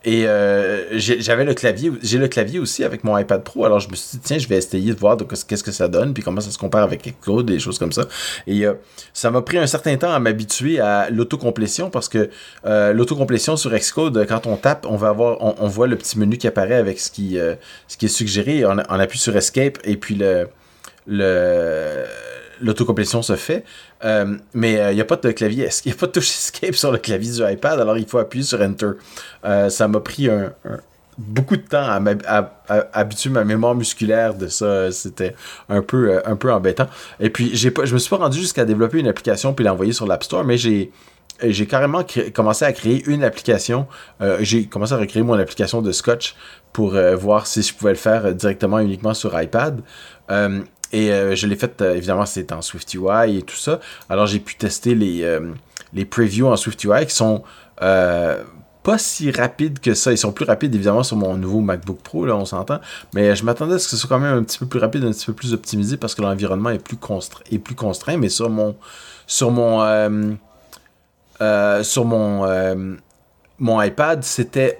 [SPEAKER 2] Et euh, j'avais le clavier, j'ai le clavier aussi avec mon iPad Pro. Alors je me suis dit tiens, je vais essayer de voir qu'est-ce que ça donne, puis comment ça se compare avec Xcode, des choses comme ça. Et euh, ça m'a pris un certain temps à m'habituer à l'autocomplétion parce que euh, l'autocomplétion sur Xcode, quand on tape, on va avoir, on, voit le petit menu qui apparaît avec ce qui, ce qui est suggéré. On, on appuie sur Escape et puis le le l'autocomplétion se fait. Euh, mais il euh, n'y a pas de clavier, il n'y a pas de touche escape sur le clavier du iPad, alors il faut appuyer sur Enter. Euh, ça m'a pris beaucoup de temps à, habituer ma mémoire musculaire de ça. C'était un peu, un peu embêtant. Et puis, j'ai pas, je me suis pas rendu jusqu'à développer une application puis l'envoyer sur l'App Store, mais j'ai carrément commencé à créer une application. j'ai commencé à recréer mon application de Scotch pour voir si je pouvais le faire directement uniquement sur iPad. Et euh, je l'ai fait, euh, évidemment, c'est en SwiftUI et tout ça. Alors, j'ai pu tester les, euh, les previews en SwiftUI qui sont pas si rapides que ça. Ils sont plus rapides, évidemment, sur mon nouveau MacBook Pro, là, on s'entend. Mais je m'attendais à ce que ce soit quand même un petit peu plus rapide, un petit peu plus optimisé parce que l'environnement est plus, constraint, est plus contraint. Mais sur mon. Sur mon. sur mon. mon iPad, c'était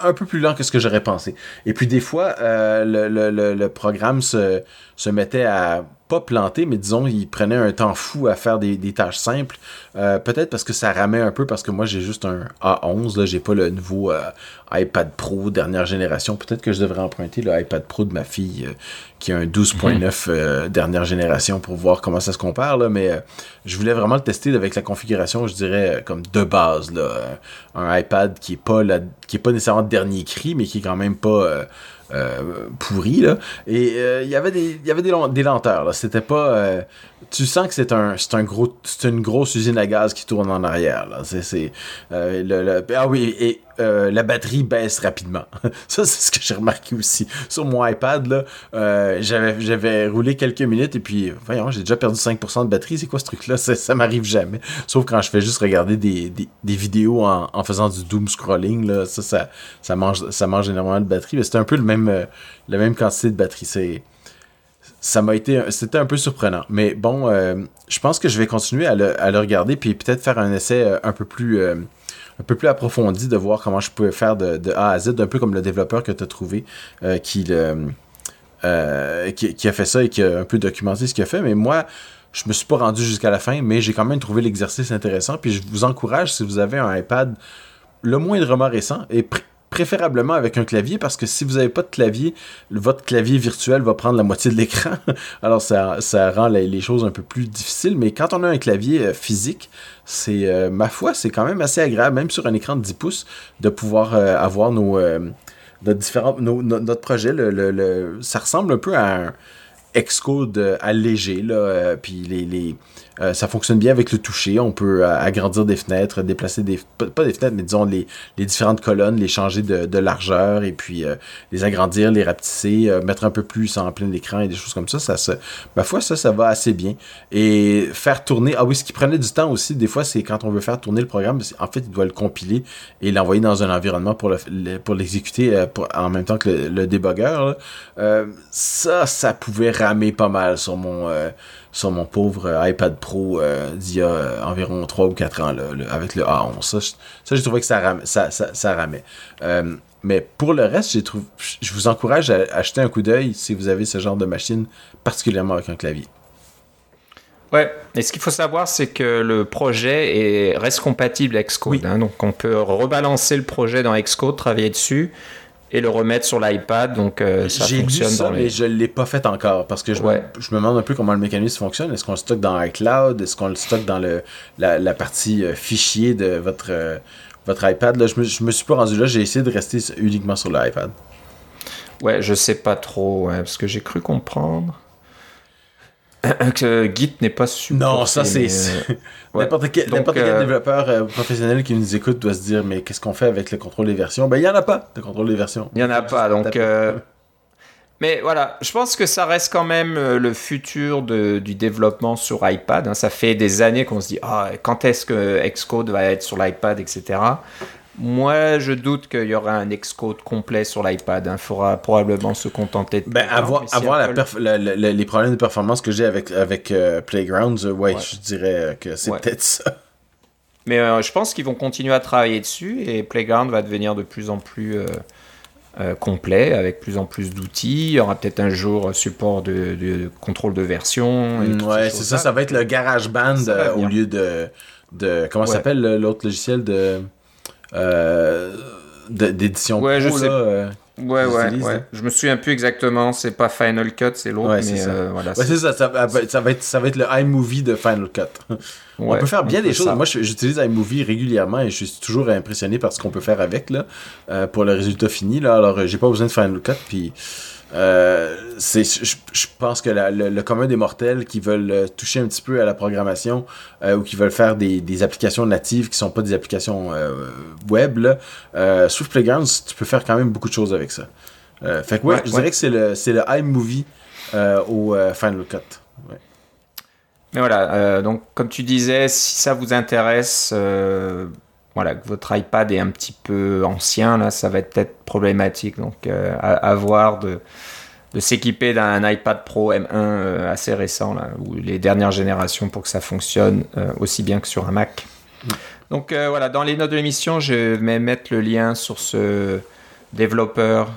[SPEAKER 2] un peu plus lent que ce que j'aurais pensé. Et puis des fois, euh, le, programme se mettait à pas planter, mais disons, il prenait un temps fou à faire des, des tâches simples. Euh, peut-être parce que ça ramait un peu, parce que moi j'ai juste un A11, là, j'ai pas le nouveau iPad Pro dernière génération. Peut-être que je devrais emprunter le iPad Pro de ma fille, qui a un 12.9 mhm. dernière génération, pour voir comment ça se compare, là, mais je voulais vraiment le tester avec la configuration, je dirais, comme de base, là, un iPad qui est pas la, qui est pas nécessairement dernier cri, mais qui est quand même pas euh, pourri là. Et euh, il y avait des y avait des, des lenteurs là. C'était pas euh, tu sens que c'est un c'est un gros c'est une grosse usine à gaz qui tourne en arrière là. C'est c'est le, le, ah oui et euh, la batterie baisse rapidement. ça, c'est ce que j'ai remarqué aussi. Sur mon iPad, là, euh, j'avais, j'avais roulé quelques minutes et puis, voyons, j'ai déjà perdu 5% de batterie. C'est quoi ce truc-là? Ça, m'arrive jamais. Sauf quand je fais juste regarder des, des, vidéos en, en, faisant du doom scrolling, là, ça, ça, ça, mange, ça mange énormément de batterie. Mais c'était un peu le même, euh, la même quantité de batterie. C'est, ça m'a été, c'était un peu surprenant. Mais bon, je pense que je vais continuer à le, regarder puis peut-être faire un essai un peu plus un peu plus approfondi de voir comment je pouvais faire de, A à Z, un peu comme le développeur que tu as trouvé euh, euh, qui, qui, a fait ça et qui a un peu documenté ce qu'il a fait. Mais moi, je me suis pas rendu jusqu'à la fin, mais j'ai quand même trouvé l'exercice intéressant. Puis je vous encourage, si vous avez un iPad le moindrement récent, et préférablement avec un clavier parce que si vous n'avez pas de clavier, votre clavier virtuel va prendre la moitié de l'écran. Alors ça, ça rend les, choses un peu plus difficiles. Mais quand on a un clavier euh, physique, c'est euh, ma foi, c'est quand même assez agréable, même sur un écran de 10 pouces, de pouvoir euh, avoir nos, notre, différents, notre projet. Le, ça ressemble un peu à un Xcode allégé. Là, puis les euh, ça fonctionne bien avec le toucher. On peut euh, agrandir des fenêtres, déplacer des... Pas des fenêtres, mais disons les, différentes colonnes, les changer de, largeur et puis euh, les agrandir, les rapetisser, mettre un peu plus en plein écran et des choses comme ça. ça ma foi, ça, ça va assez bien. Et faire tourner... Ah oui, ce qui prenait du temps aussi, des fois, c'est quand on veut faire tourner le programme, en fait, il doit le compiler et l'envoyer dans un environnement pour le, pour l'exécuter en même temps que le, débugger. ça, ça pouvait ramer pas mal sur mon sur mon pauvre euh, iPad Pro euh, d'il y a euh, environ 3 ou 4 ans, là, avec le A11. Ça, ça j'ai trouvé que ça, ramait. Ça, ça, ramait. mais pour le reste, j'ai trouvé, je vous encourage à acheter un coup d'œil si vous avez ce genre de machine, particulièrement avec un clavier.
[SPEAKER 1] Ouais, et ce qu'il faut savoir, c'est que le projet est, reste compatible avec Xcode. Hein, donc on peut rebalancer le projet dans Xcode, travailler dessus, et le remettre sur l'iPad. Donc euh, ça
[SPEAKER 2] J'ai lu
[SPEAKER 1] fonctionne
[SPEAKER 2] ça,
[SPEAKER 1] dans
[SPEAKER 2] mais je l'ai pas fait encore parce que je,
[SPEAKER 1] Ouais.
[SPEAKER 2] me, je me demande un peu comment le mécanisme fonctionne. Est-ce qu'on le stocke dans iCloud? Est-ce qu'on le stocke dans le, la, la partie euh, fichier de votre, euh, votre iPad? Là, je, me, je me suis pas rendu là. J'ai essayé de rester uniquement sur l'iPad.
[SPEAKER 1] Ouais, je sais pas trop, ouais, parce que j'ai cru comprendre que Git n'est pas super.
[SPEAKER 2] Non, ça c'est.
[SPEAKER 1] ouais.
[SPEAKER 2] N'importe quel,
[SPEAKER 1] Donc,
[SPEAKER 2] n'importe quel
[SPEAKER 1] euh,
[SPEAKER 2] développeur euh, professionnel qui nous écoute doit se dire Mais qu'est-ce qu'on fait avec le contrôle des versions? Ben, il y en a pas de contrôle des versions.
[SPEAKER 1] Il n'y en a pas, donc. Euh, Mais voilà, je pense que ça reste quand même euh, le futur de- du développement sur iPad. hein. Ça fait des années qu'on se dit ah, quand est-ce que Xcode va être sur l'iPad, etc. Moi, je doute qu'il y aura un Xcode complet sur l'iPad. Il faudra probablement se contenter de.
[SPEAKER 2] Ben, avoir,
[SPEAKER 1] mais si
[SPEAKER 2] avoir la
[SPEAKER 1] Apple-
[SPEAKER 2] perf- la- la- la- les problèmes de performance que j'ai avec, avec euh, Playgrounds, euh, ouais,
[SPEAKER 1] Ouais.
[SPEAKER 2] je dirais euh, que c'est
[SPEAKER 1] Ouais.
[SPEAKER 2] peut-être ça.
[SPEAKER 1] Mais euh, je pense qu'ils vont continuer à travailler dessus et Playground va devenir de plus en plus complet avec plus en plus d'outils. Il y aura peut-être un jour support de, de contrôle de version. et
[SPEAKER 2] Mm, ouais,
[SPEAKER 1] ces
[SPEAKER 2] c'est ça, ça va être le GarageBand au lieu de, de comment s'appelle le- l'autre logiciel de- d'édition
[SPEAKER 1] Ouais, je
[SPEAKER 2] pro,
[SPEAKER 1] sais.
[SPEAKER 2] là, euh.
[SPEAKER 1] Ouais, ouais, ouais.
[SPEAKER 2] hein.
[SPEAKER 1] Je me souviens plus exactement. C'est pas Final Cut, c'est l'autre.
[SPEAKER 2] Ouais,
[SPEAKER 1] mais
[SPEAKER 2] c'est ça.
[SPEAKER 1] euh, voilà.
[SPEAKER 2] Ouais, c'est ça, ça, va- ça va être, ça va être le iMovie de Final Cut. on peut faire bien des choses.
[SPEAKER 1] ça.
[SPEAKER 2] Moi, je- j'utilise iMovie régulièrement et je suis toujours impressionné par ce qu'on peut faire avec là, euh, pour le résultat fini. Là. Alors, euh, j'ai pas besoin de Final Cut. Puis, euh, c'est, je, je pense que la- le, le commun des mortels qui veulent euh, toucher un petit peu à la programmation euh, ou qui veulent faire des, des applications natives qui sont pas des applications euh, web, là, Swift Playgrounds, tu peux faire quand même beaucoup de choses avec ça. Fait que ouais,
[SPEAKER 1] Ouais,
[SPEAKER 2] je
[SPEAKER 1] ouais.
[SPEAKER 2] dirais que c'est le, c'est le iMovie au Final Cut. Ouais.
[SPEAKER 1] Mais voilà, donc comme tu disais, si ça vous intéresse, voilà, votre iPad est un petit peu ancien, là, ça va être peut-être problématique. Donc euh, à, voir de, de s'équiper d'un iPad Pro M1 euh, assez récent, là, ou les dernières générations pour que ça fonctionne euh, aussi bien que sur un Mac. Donc voilà, dans les notes de l'émission, je vais mettre le lien sur ce développeur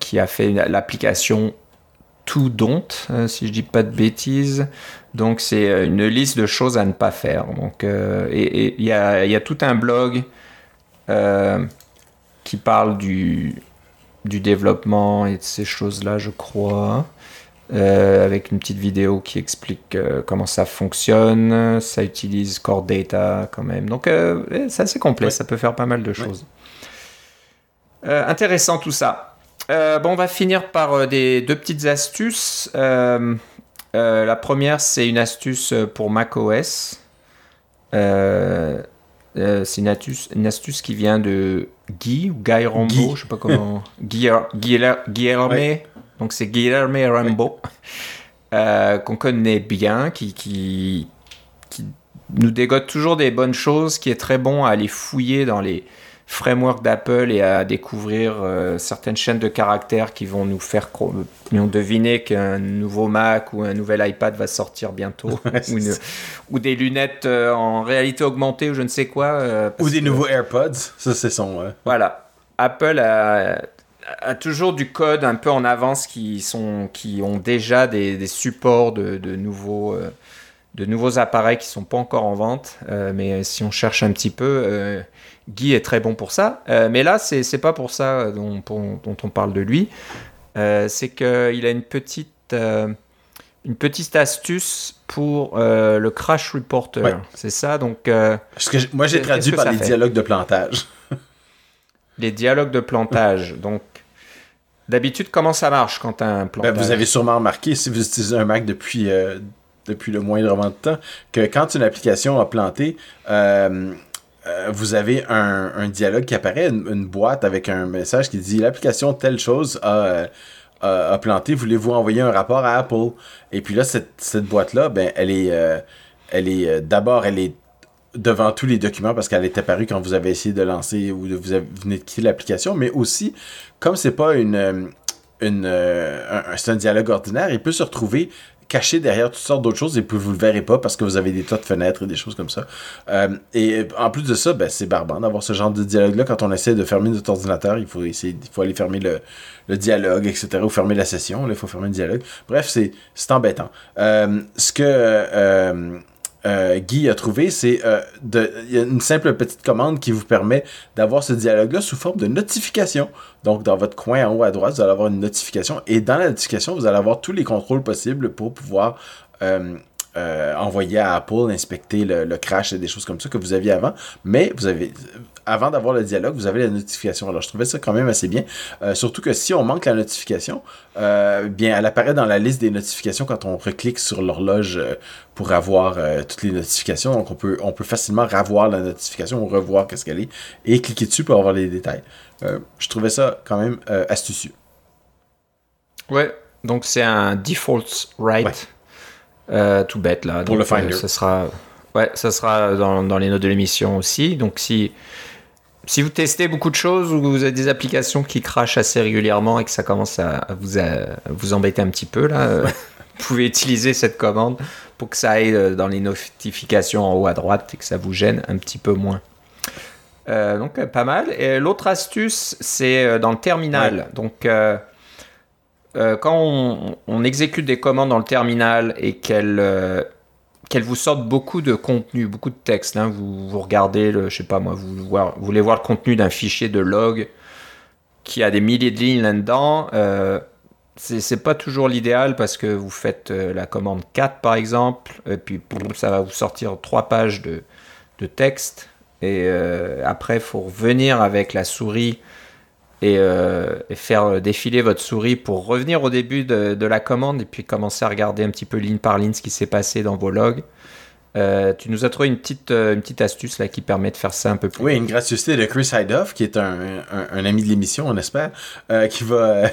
[SPEAKER 1] qui a fait l'application To Don't, euh, si je dis pas de bêtises. Donc c'est euh, une liste de choses à ne pas faire. Donc euh, et il y a, il y a tout un blog euh, qui parle du du développement et de ces choses-là, je crois. Euh, avec une petite vidéo qui explique euh, comment ça fonctionne. Ça utilise Core Data quand même. Donc euh, c'est assez complet,
[SPEAKER 2] Ouais.
[SPEAKER 1] ça peut faire pas mal de choses. Intéressant tout ça. Bon, on va finir par des deux petites astuces. Euh, la première, c'est une astuce euh, pour macOS. Euh, euh, c'est une astuce, une astuce qui vient de Guy ou Guy Rambo,
[SPEAKER 2] Guy.
[SPEAKER 1] je sais pas comment. Guy, Guy, Guillerme,
[SPEAKER 2] Ouais.
[SPEAKER 1] donc c'est Guillerme Rambo, qu'on connaît bien, qui, qui, qui nous dégote toujours des bonnes choses, qui est très bon à aller fouiller dans les frameworks d'Apple et à découvrir euh, certaines chaînes de caractères qui vont nous faire nous deviner qu'un nouveau Mac ou un nouvel iPad va sortir bientôt ou, une-
[SPEAKER 2] ça.
[SPEAKER 1] ou des lunettes euh, en réalité augmentée ou je ne sais quoi euh,
[SPEAKER 2] Ou des
[SPEAKER 1] que-
[SPEAKER 2] nouveaux AirPods. Ça, c'est son.
[SPEAKER 1] voilà. Apple a, a toujours du code un peu en avance qui, sont, qui ont déjà des, des supports de, de nouveaux, de nouveaux appareils qui sont pas encore en vente. Euh, mais si on cherche un petit peu, euh, Guy est très bon pour ça. Euh, mais là, c'est c'est pas pour ça dont, pour- dont on parle de lui. C'est qu'il a une petite, une petite astuce pour le crash reporter.
[SPEAKER 2] Ouais.
[SPEAKER 1] C'est ça? Donc,
[SPEAKER 2] que moi, j'ai traduit par les dialogues de plantage.
[SPEAKER 1] les dialogues de plantage. Donc, d'habitude, comment ça marche quand tu as un
[SPEAKER 2] Ben,
[SPEAKER 1] plantage?
[SPEAKER 2] vous avez sûrement remarqué, si vous utilisez un Mac depuis, euh, depuis le moindrement de temps, que quand une application a planté, euh, euh, vous avez un, dialogue qui apparaît, une, boîte avec un message qui dit l'application telle chose a, euh, a, planté, voulez-vous envoyer un rapport à Apple? Et puis là, cette, boîte-là, ben, elle est, elle est d'abord, elle est devant tous les documents parce qu'elle est apparue quand vous avez essayé de lancer ou de vous avez- venez de quitter l'application, mais aussi, comme c'est pas une, une, un, un- c'est un dialogue ordinaire, il peut se retrouver caché derrière toutes sortes d'autres choses et puis vous le verrez pas parce que vous avez des tas de fenêtres et des choses comme ça. Euh, et en plus de ça, ben, c'est barbant d'avoir ce genre de dialogue-là. Quand on essaie de fermer notre ordinateur, il faut aller fermer le, dialogue, etc. ou fermer la session. Là, il faut fermer le dialogue. Bref, c'est, c'est embêtant. Euh, ce que... euh, Guy a trouvé, c'est euh, une simple petite commande qui vous permet d'avoir ce dialogue-là sous forme de notification. Donc, dans votre coin en haut à droite, vous allez avoir une notification et dans la notification, vous allez avoir tous les contrôles possibles pour pouvoir euh, envoyer à Apple inspecter le, crash et des choses comme ça que vous aviez avant. Mais vous avez, avant d'avoir le dialogue, vous avez la notification. Alors, je trouvais ça quand même assez bien. Euh, surtout que si on manque la notification, euh, bien, elle apparaît dans la liste des notifications quand on reclique sur l'horloge pour avoir toutes les notifications. Donc, on peut, on peut facilement revoir la notification ou revoir qu'est-ce qu'elle est et cliquer dessus pour avoir les détails. je trouvais ça quand même astucieux.
[SPEAKER 1] Ouais, donc c'est un default write. Euh, tout bête là.
[SPEAKER 2] Pour le Finder.
[SPEAKER 1] ça sera, ouais, ça sera dans, dans les notes de l'émission aussi. Donc si si vous testez beaucoup de choses ou vous avez des applications qui crachent assez régulièrement et que ça commence à, vous, vous embêter un petit peu là, euh, vous pouvez utiliser cette commande pour que ça aille euh, dans les notifications en haut à droite et que ça vous gêne un petit peu moins. donc pas mal. Et l'autre astuce, c'est dans le terminal. Donc euh, quand on, exécute des commandes dans le terminal et qu'elles euh, vous sortent beaucoup de contenu, beaucoup de texte, hein, vous, regardez, le, je sais pas moi, vous, voulez voir le contenu d'un fichier de log qui a des milliers de lignes là-dedans, euh, c'est pas toujours l'idéal parce que vous faites euh, la commande 4 par exemple, et puis ça va vous sortir trois pages de, de texte, et après il faut revenir avec la souris euh, et, faire défiler votre souris pour revenir au début de, la commande et puis commencer à regarder un petit peu ligne par ligne ce qui s'est passé dans vos logs. Euh, tu nous as trouvé une petite, euh, une petite astuce là, qui permet de faire ça un peu plus.
[SPEAKER 2] Oui, une gracieuseté de Chris Hydoff, qui est un, un, ami de l'émission, on espère, qui va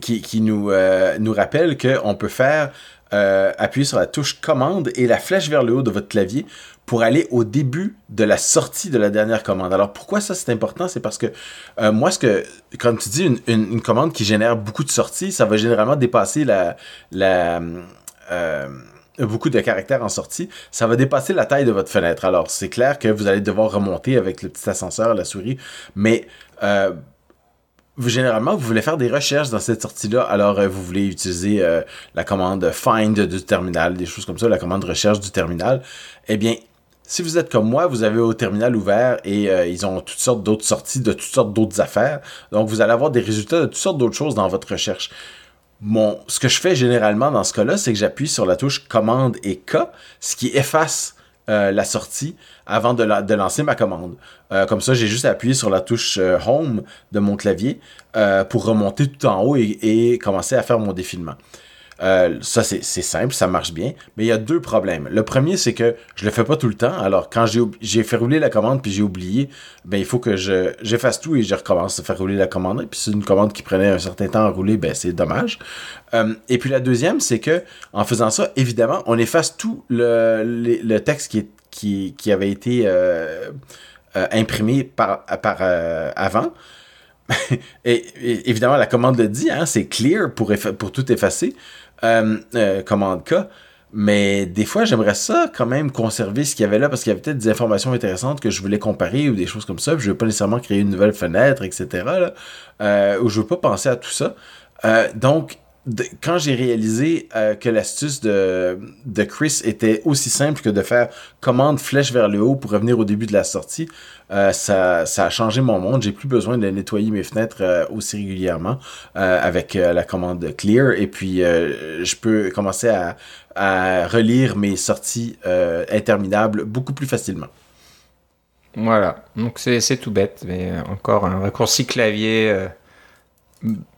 [SPEAKER 2] qui, qui, nous, nous rappelle qu'on peut faire appuyer sur la touche commande et la flèche vers le haut de votre clavier pour aller au début de la sortie de la dernière commande. Alors pourquoi ça c'est important? C'est parce que euh, moi, ce que, comme tu dis, une, commande qui génère beaucoup de sorties, ça va généralement dépasser la, euh, beaucoup de caractères en sortie, ça va dépasser la taille de votre fenêtre. Alors c'est clair que vous allez devoir remonter avec le petit ascenseur, la souris, mais euh, généralement, vous voulez faire des recherches dans cette sortie-là, alors vous voulez utiliser la commande find du terminal, des choses comme ça, la commande recherche du terminal. Eh bien, si vous êtes comme moi, vous avez au terminal ouvert et euh, ils ont toutes sortes d'autres sorties de toutes sortes d'autres affaires. Donc, vous allez avoir des résultats de toutes sortes d'autres choses dans votre recherche. Bon, ce que je fais généralement dans ce cas-là, c'est que j'appuie sur la touche commande et K, ce qui efface euh, la sortie avant de, lancer ma commande. Euh, comme ça, j'ai juste appuyé sur la touche Home de mon clavier pour remonter tout en haut et commencer à faire mon défilement. Euh, ça, c'est simple, ça marche bien. Mais il y a deux problèmes. Le premier, c'est que je le fais pas tout le temps. Alors, quand j'ai fait rouler la commande puis j'ai oublié, ben, il faut que j'efface tout et je recommence à faire rouler la commande. Et puis, c'est une commande qui prenait un certain temps à rouler, ben, c'est dommage. Euh, et puis, la deuxième, c'est que, en faisant ça, évidemment, on efface tout le, le, texte qui, qui, qui, avait été euh, imprimé par, avant. et, évidemment, la commande le dit, hein, c'est clear pour, pour tout effacer. Euh, euh, commande K. Mais des fois, j'aimerais ça quand même conserver ce qu'il y avait là parce qu'il y avait peut-être des informations intéressantes que je voulais comparer ou des choses comme ça. Je veux pas nécessairement créer une nouvelle fenêtre, etc. Là, euh, ou je veux pas penser à tout ça. donc, quand j'ai réalisé que l'astuce de, Chris était aussi simple que de faire commande flèche vers le haut pour revenir au début de la sortie, euh, ça, a changé mon monde. J'ai plus besoin de nettoyer mes fenêtres euh, aussi régulièrement euh, avec la commande Clear. Et puis, je peux commencer à, à relire mes sorties interminables beaucoup plus facilement.
[SPEAKER 1] Voilà, donc c'est tout bête, mais encore un raccourci clavier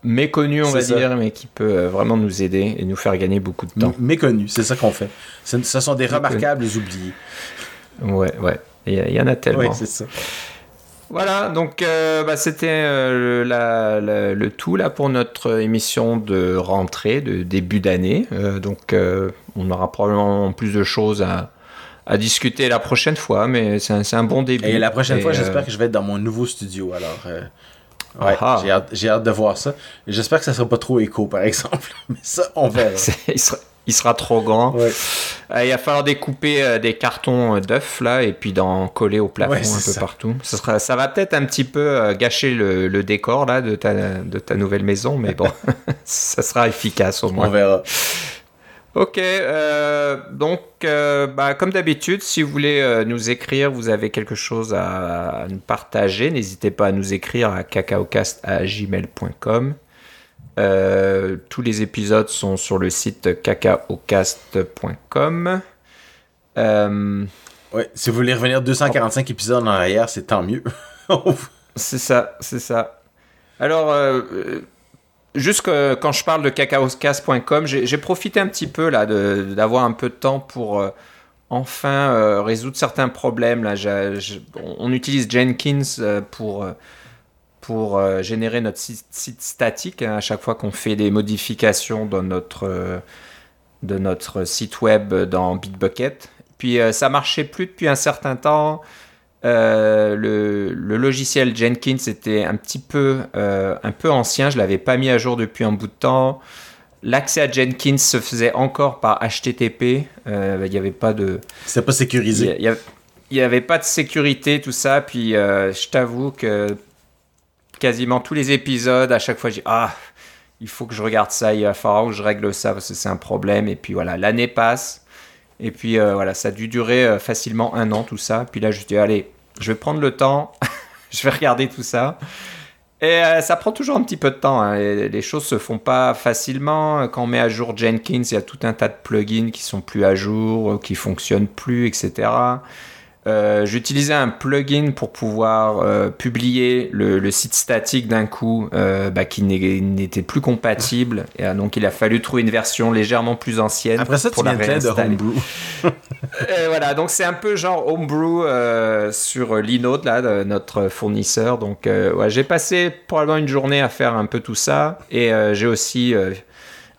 [SPEAKER 1] méconnu, on va dire, mais qui peut vraiment nous aider et nous faire gagner beaucoup de temps.
[SPEAKER 2] Méconnu, c'est ça qu'on fait. Ce, sont des remarquables oubliés.
[SPEAKER 1] Ouais, ouais. Il y, en a tellement.
[SPEAKER 2] Oui, c'est ça.
[SPEAKER 1] Voilà, donc euh, bah, c'était euh, le tout là pour notre émission de rentrée, de début d'année. Euh, donc on aura probablement plus de choses à, à discuter la prochaine fois, mais c'est un, bon début.
[SPEAKER 2] Et la prochaine fois, j'espère que je vais être dans mon nouveau studio. Alors, ouais, j'ai hâte, hâte, de voir ça. J'espère que ça sera pas trop écho, par exemple. mais ça, on verra.
[SPEAKER 1] il sera il sera trop grand. Euh, il va falloir découper euh, des cartons euh, d'œufs là et puis d'en coller au plafond un peu partout. Ça, sera, ça va peut-être un petit peu gâcher le, décor là de ta, de ta nouvelle maison, mais bon, ça sera efficace au moins.
[SPEAKER 2] On verra.
[SPEAKER 1] Ok, euh, donc bah, comme d'habitude, si vous voulez nous écrire, vous avez quelque chose à, nous partager, n'hésitez pas à nous écrire à cacaocast.gmail.com. tous les épisodes sont sur le site cacaocast.com.
[SPEAKER 2] Ouais, si vous voulez revenir 245 épisodes en arrière, c'est tant mieux.
[SPEAKER 1] c'est ça, c'est ça. Alors, euh, juste quand je parle de cacaoscast.com, j'ai profité un petit peu là d'avoir un peu de temps pour euh, enfin euh, résoudre certains problèmes. Là, on utilise Jenkins pour pour générer notre site, statique hein, à chaque fois qu'on fait des modifications dans notre de notre site web dans Bitbucket. Puis euh, ça marchait plus depuis un certain temps. Euh, le, logiciel Jenkins était un petit peu, euh, un peu ancien, je l'avais pas mis à jour depuis un bout de temps. L'accès à Jenkins se faisait encore par HTTP. Il n'y avait pas de.
[SPEAKER 2] C'est pas sécurisé.
[SPEAKER 1] Il n'y avait pas de sécurité, tout ça. Puis je t'avoue que quasiment tous les épisodes, à chaque fois, je dis Ah, il faut que je regarde ça, il va falloir que je règle ça parce que c'est un problème. Et puis voilà, l'année passe. Et puis euh, voilà, ça a dû durer euh, facilement un an tout ça. Puis là, je dis allez, je vais prendre le temps, je vais regarder tout ça. Et euh, ça prend toujours un petit peu de temps. Hein. Les, choses se font pas facilement. Quand on met à jour Jenkins, il y a tout un tas de plugins qui sont plus à jour, qui fonctionnent plus, etc. Euh, j'utilisais un plugin pour pouvoir euh, publier le, site statique d'un coup euh, bah, qui n'était plus compatible. Et, donc il a fallu trouver une version légèrement plus ancienne.
[SPEAKER 2] Après ça,
[SPEAKER 1] pour
[SPEAKER 2] tu la de Homebrew.
[SPEAKER 1] voilà, donc c'est un peu genre Homebrew sur Linode, là, notre fournisseur. Donc ouais, j'ai passé probablement une journée à faire un peu tout ça. Et j'ai aussi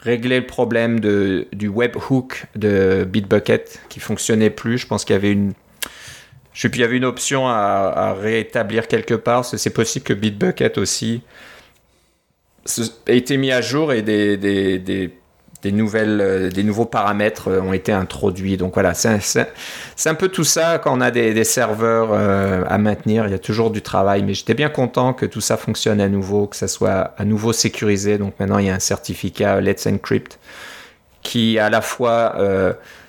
[SPEAKER 1] réglé le problème de, du webhook de Bitbucket qui fonctionnait plus. Je pense qu'il y avait une je sais plus, il y avait une option à, rétablir quelque part. C'est possible que Bitbucket aussi ait été mis à jour et des, nouvelles, euh, des nouveaux paramètres euh, ont été introduits. Donc voilà, c'est un, peu tout ça quand on a des, serveurs euh, à maintenir. Il y a toujours du travail, mais j'étais bien content que tout ça fonctionne à nouveau, que ça soit à nouveau sécurisé. Donc maintenant, il y a un certificat Let's Encrypt qui à la fois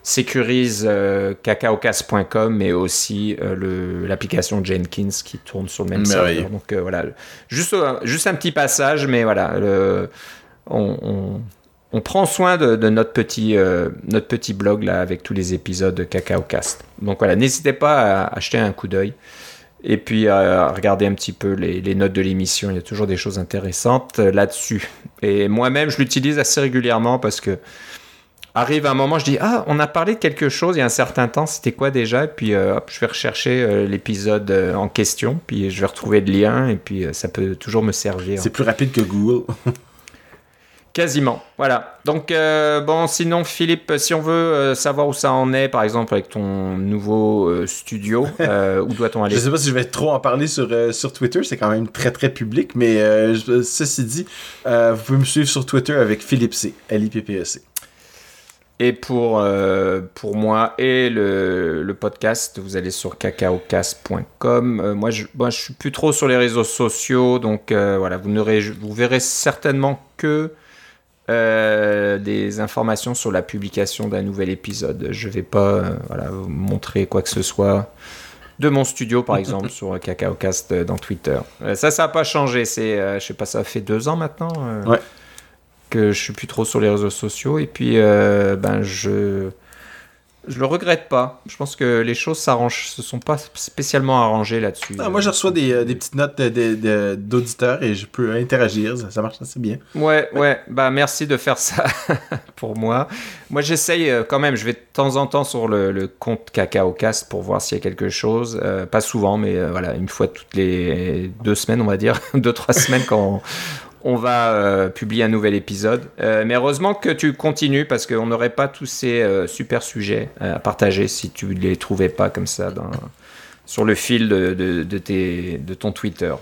[SPEAKER 1] sécurise euh, cacaocas.com mais aussi euh, l'application Jenkins qui tourne sur le même serveur. Donc euh, voilà, juste, juste un petit passage, mais voilà, on, on, prend soin de, notre, petit, notre petit blog là avec tous les épisodes de Cacaocast. Donc voilà, n'hésitez pas à acheter un coup d'œil. Et puis à regarder un petit peu les, les notes de l'émission, il y a toujours des choses intéressantes là-dessus. Et moi-même, je l'utilise assez régulièrement parce que arrive un moment, je dis ah, on a parlé de quelque chose il y a un certain temps, c'était quoi déjà? Et puis euh, hop, je vais rechercher euh, l'épisode euh, en question, puis je vais retrouver le lien et puis ça peut toujours me servir.
[SPEAKER 2] C'est plus rapide que Google.
[SPEAKER 1] Quasiment, voilà. Donc bon, sinon Philippe, si on veut savoir où ça en est, par exemple avec ton nouveau studio, où doit-on aller?
[SPEAKER 2] Je sais pas si je vais trop en parler sur sur Twitter, c'est quand même très très public, mais ceci dit, vous pouvez me suivre sur Twitter avec Philippe C, L I P P E C.
[SPEAKER 1] Et pour, euh, pour moi et le, le, podcast, vous allez sur cacaocast.com. Euh, moi, je, moi, je suis plus trop sur les réseaux sociaux, donc euh, voilà, vous, vous verrez certainement que des informations sur la publication d'un nouvel épisode. Je vais pas voilà, vous montrer quoi que ce soit de mon studio, par exemple, sur Cacaocast dans Twitter. ça, ça n'a pas changé. C'est, je sais pas, ça fait deux ans maintenant.
[SPEAKER 2] ouais
[SPEAKER 1] que je suis plus trop sur les réseaux sociaux et puis euh, ben je je le regrette pas. Je pense que les choses s'arrangent, se sont pas spécialement arrangées là-dessus.
[SPEAKER 2] Ah, moi, je reçois des, euh, des petites notes d'auditeurs et je peux interagir. Ça, marche assez bien.
[SPEAKER 1] Ouais, ouais. Bah, merci de faire ça pour moi. Moi, j'essaye euh, quand même. Je vais de temps en temps sur le, le compte CacaoCast pour voir s'il y a quelque chose. pas souvent, mais voilà, une fois toutes les deux semaines, on va dire, deux trois semaines quand on va euh, publier un nouvel épisode. Euh, mais heureusement que tu continues parce qu'on n'aurait pas tous ces euh, super sujets à partager si tu ne les trouvais pas comme ça sur le fil de, de, ton Twitter.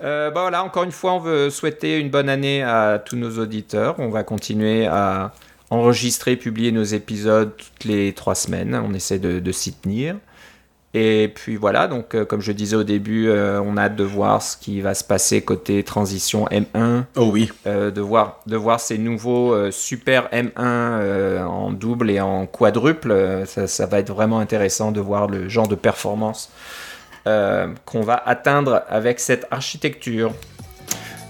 [SPEAKER 1] bah voilà, encore une fois, on veut souhaiter une bonne année à tous nos auditeurs. On va continuer à enregistrer, publier nos épisodes toutes les trois semaines. On essaie de, s'y tenir. Et puis voilà, donc euh, comme je disais au début, euh, on a hâte de voir ce qui va se passer côté transition M1.
[SPEAKER 2] Oh oui.
[SPEAKER 1] Euh, de, voir, de voir ces nouveaux super M1 euh, en double et en quadruple. Ça, ça va être vraiment intéressant de voir le genre de performance qu'on va atteindre avec cette architecture.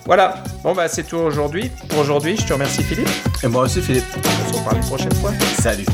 [SPEAKER 1] Voilà, bon bah c'est tout aujourd'hui. Pour aujourd'hui, je te remercie Philippe.
[SPEAKER 2] Et moi aussi, Philippe.
[SPEAKER 1] On se reparle une prochaine fois.
[SPEAKER 2] Salut.